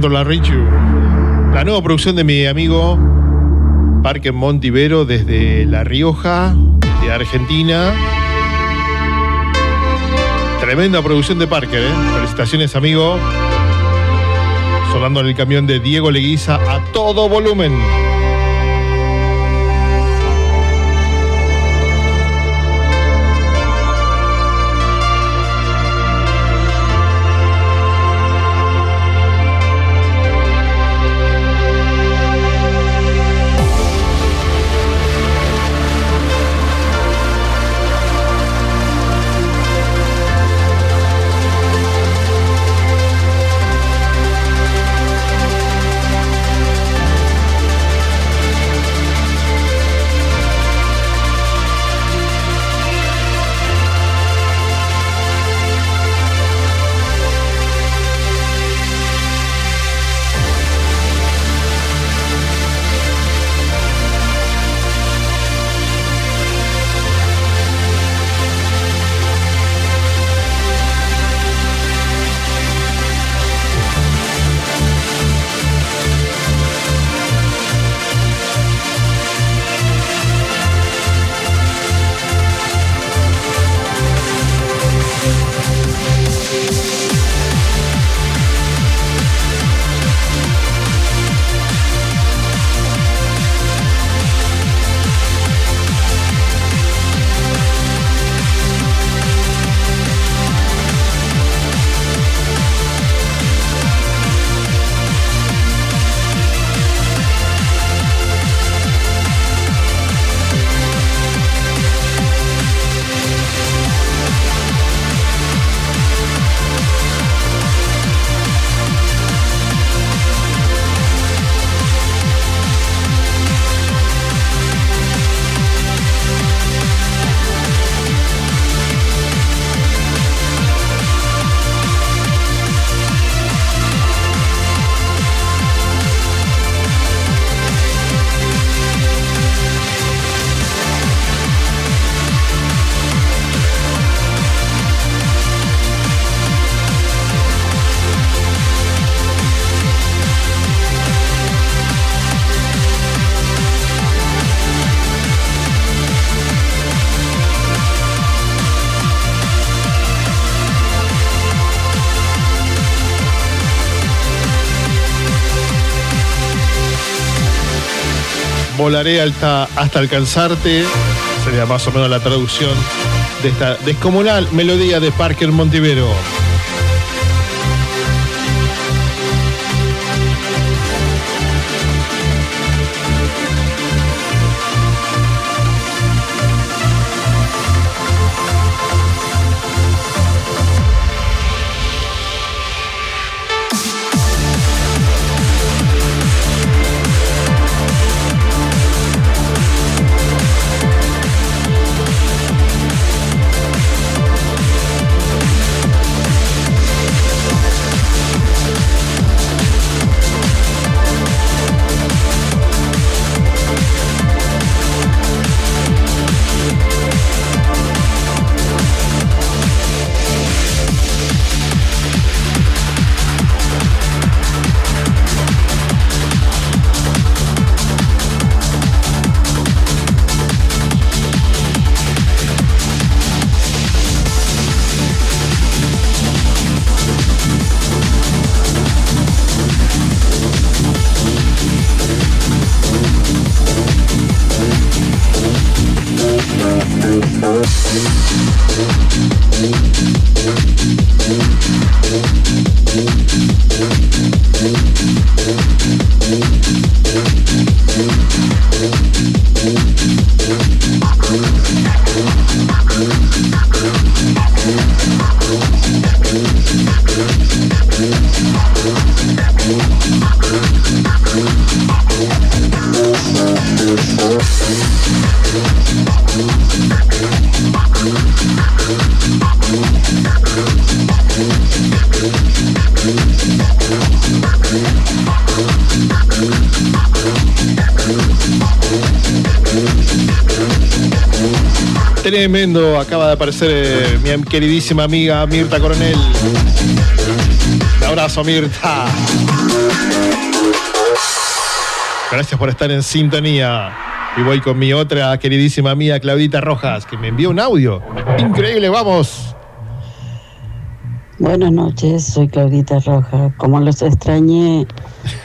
[SPEAKER 2] Alejandro Larrichu. La nueva producción de mi amigo Parque Montivero desde La Rioja, de Argentina. Tremenda producción de Parker. ¿eh? Felicitaciones, amigo. Sonando en el camión de Diego Leguiza a todo volumen. Volaré hasta, hasta alcanzarte. Sería más o menos la traducción de esta descomunal melodía de Parker Montivero. Tremendo, acaba de aparecer eh, mi queridísima amiga Mirta Coronel. Un abrazo, Mirta. Gracias por estar en sintonía. Y voy con mi otra queridísima amiga Claudita Rojas, que me envió un audio. Increíble, vamos.
[SPEAKER 12] Buenas noches, soy Claudita Roja. Como los extrañé,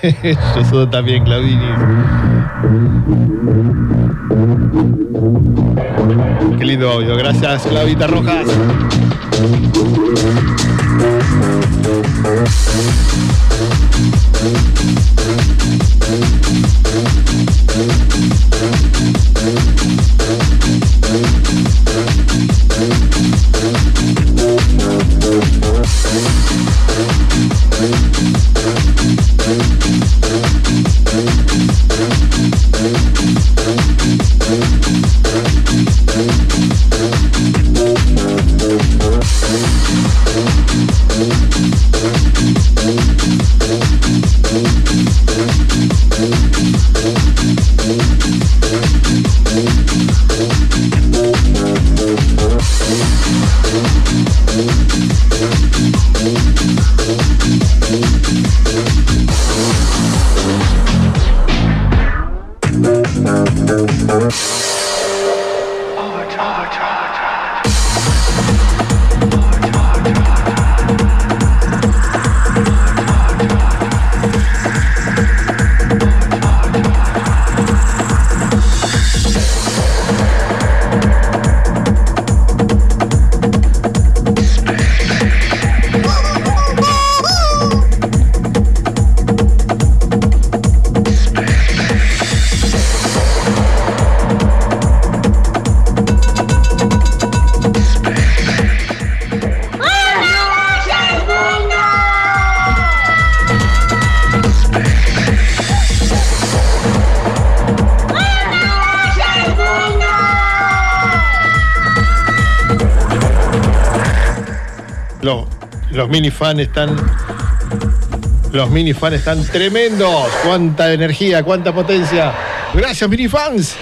[SPEAKER 2] Yo también, Claudini. Qué lindo audio. Gracias, Claudita Rojas. minifan están. Los minifan están tremendos. Cuánta energía, cuánta potencia. Gracias, minifans.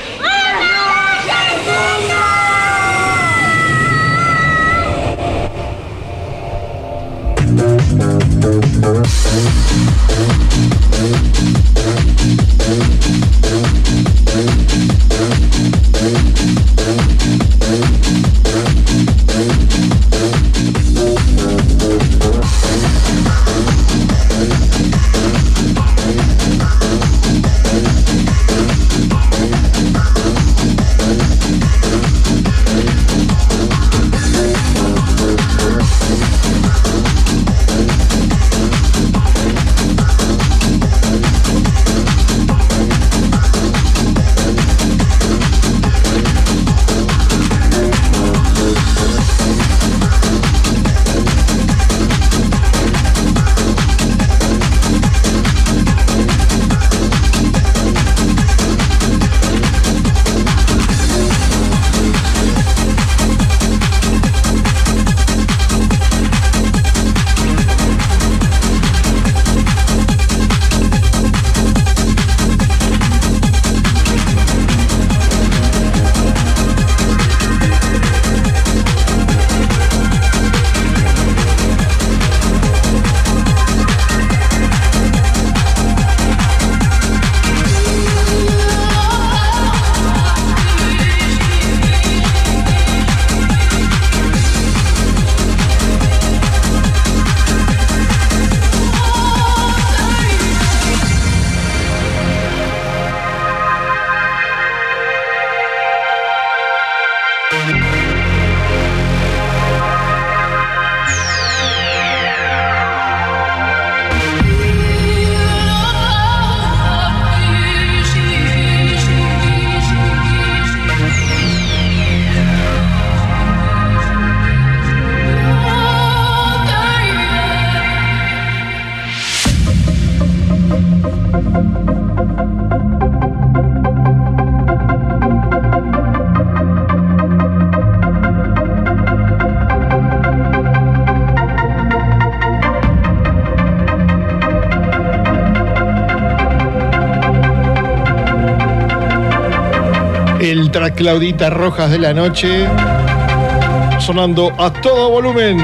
[SPEAKER 2] Claudita Rojas de la noche. Sonando a todo volumen.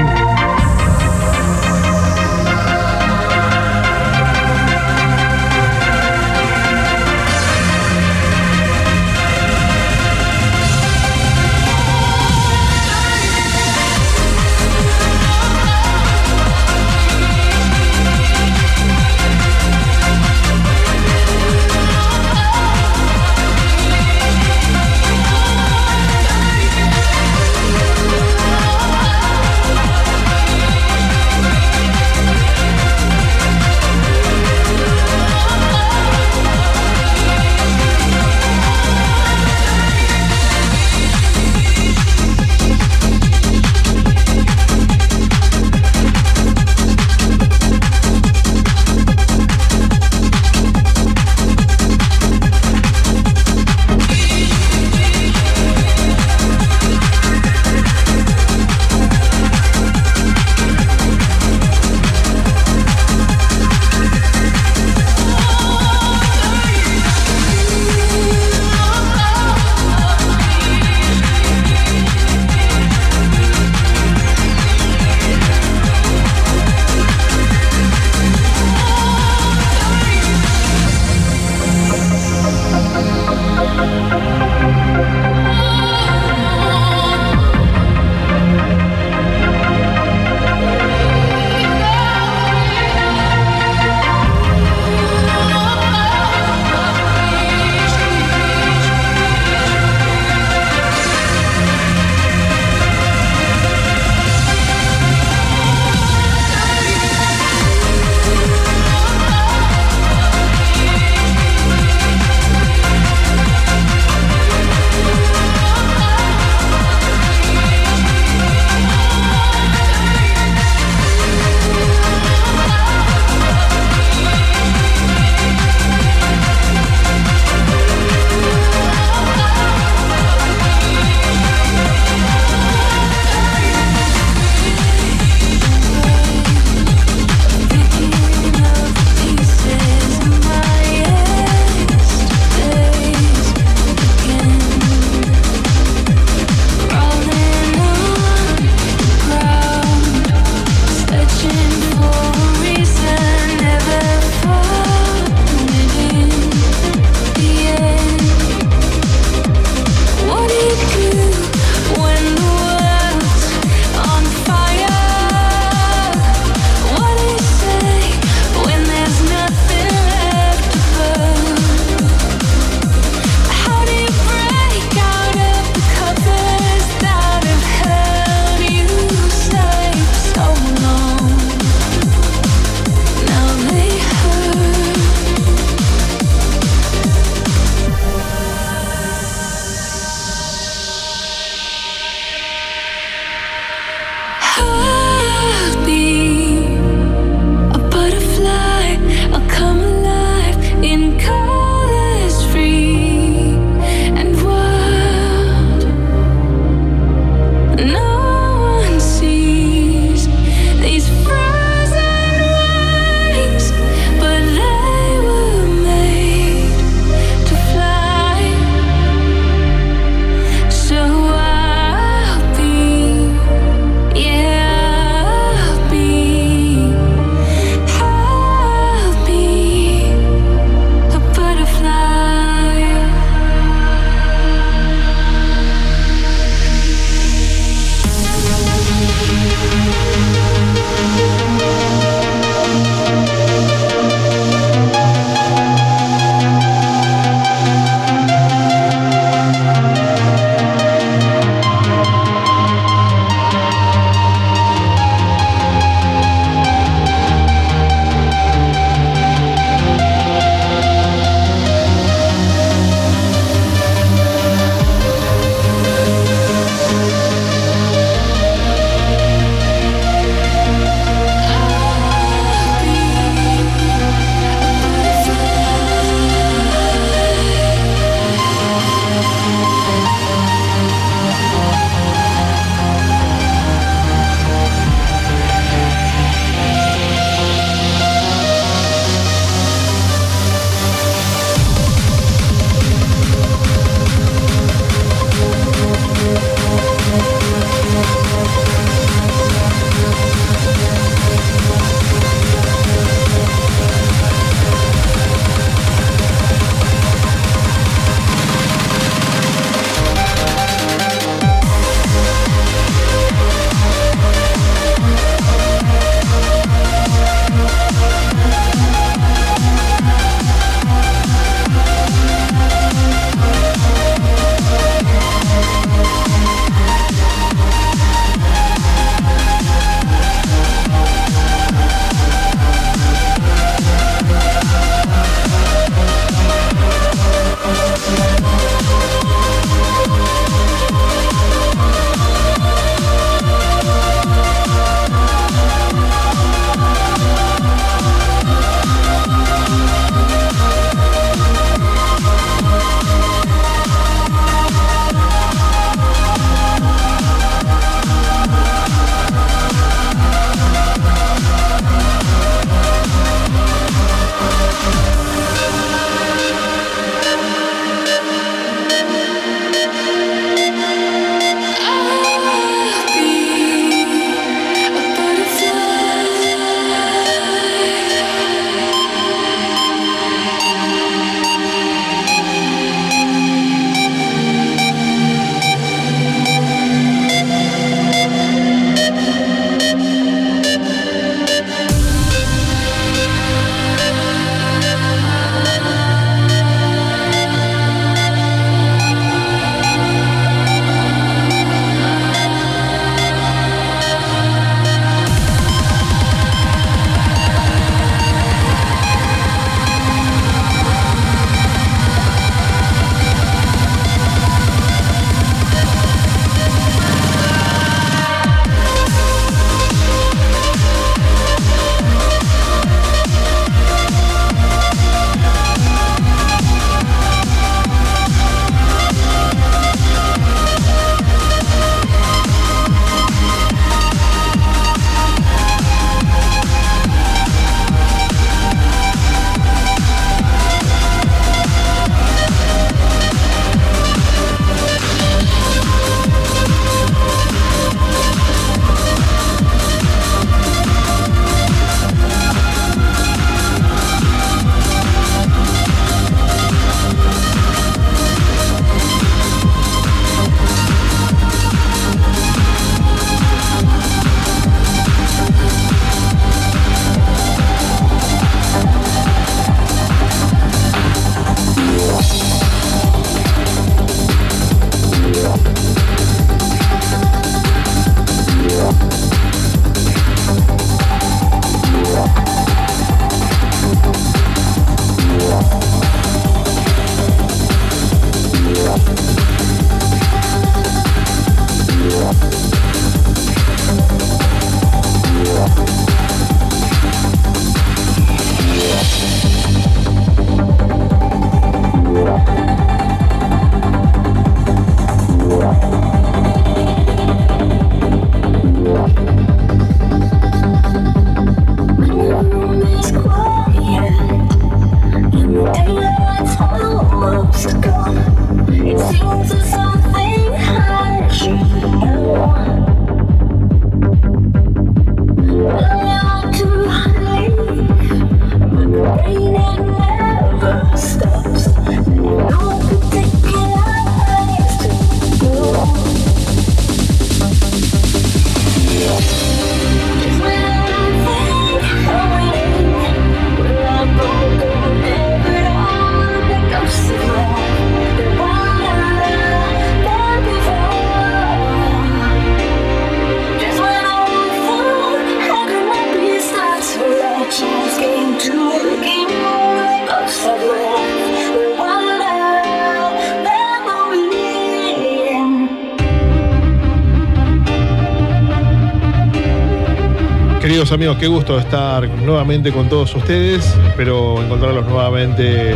[SPEAKER 2] Amigos, qué gusto estar nuevamente con todos ustedes. Espero encontrarlos nuevamente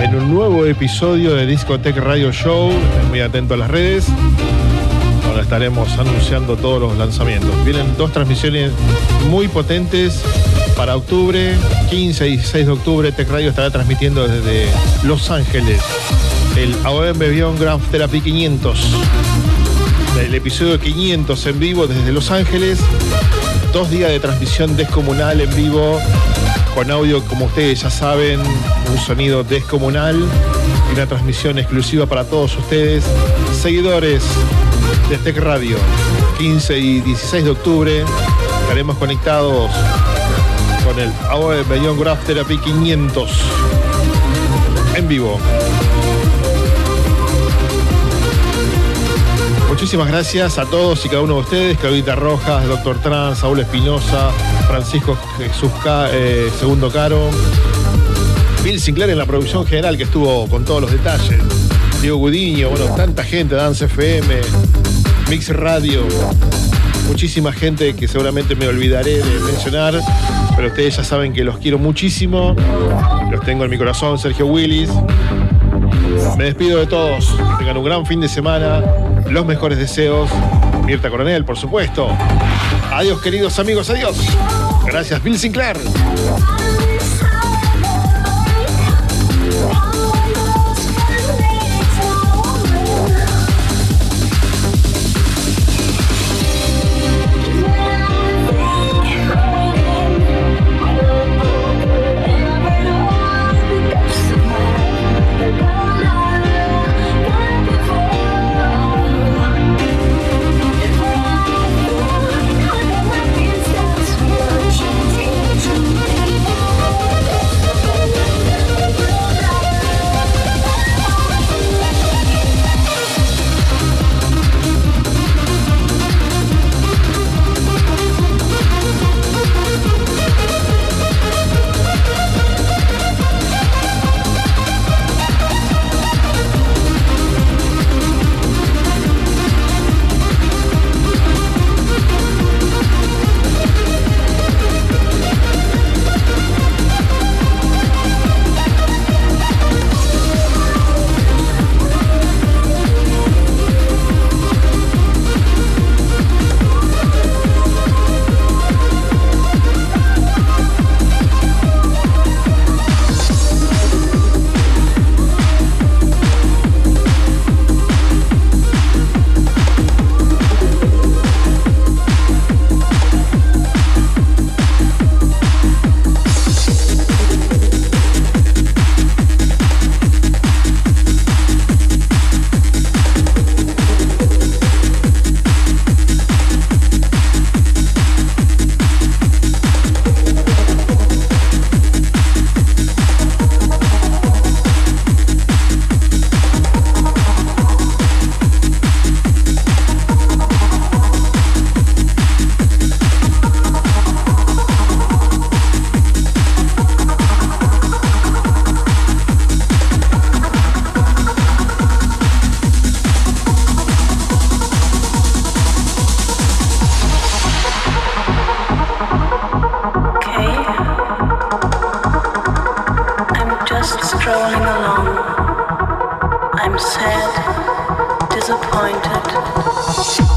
[SPEAKER 2] en un nuevo episodio de Discotech Radio Show. Estén muy atento a las redes, donde estaremos anunciando todos los lanzamientos. Vienen dos transmisiones muy potentes para octubre, 15 y 16 de octubre. Tech Radio estará transmitiendo desde Los Ángeles el AOM Beyond Graph Therapy 500. El episodio 500 en vivo desde Los Ángeles. Dos días de transmisión descomunal en vivo, con audio, como ustedes ya saben, un sonido descomunal y una transmisión exclusiva para todos ustedes, seguidores de Tech Radio. 15 y 16 de octubre estaremos conectados con el AOE Beyond Graph Therapy 500 en vivo. Muchísimas gracias a todos y cada uno de ustedes, Claudita Rojas, Doctor Trans, Saúl Espinosa, Francisco Jesús eh, Segundo Caro, Bill Sinclair en la producción general que estuvo con todos los detalles, Diego Gudiño, bueno, tanta gente, Dance FM, Mix Radio, muchísima gente que seguramente me olvidaré de mencionar, pero ustedes ya saben que los quiero muchísimo, los tengo en mi corazón, Sergio Willis. Me despido de todos, tengan un gran fin de semana, los mejores deseos, Mirta Coronel, por supuesto. Adiós, queridos amigos, adiós. Gracias, Bill Sinclair.
[SPEAKER 1] just strolling along. I'm sad, disappointed,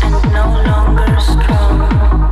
[SPEAKER 1] and no longer strong.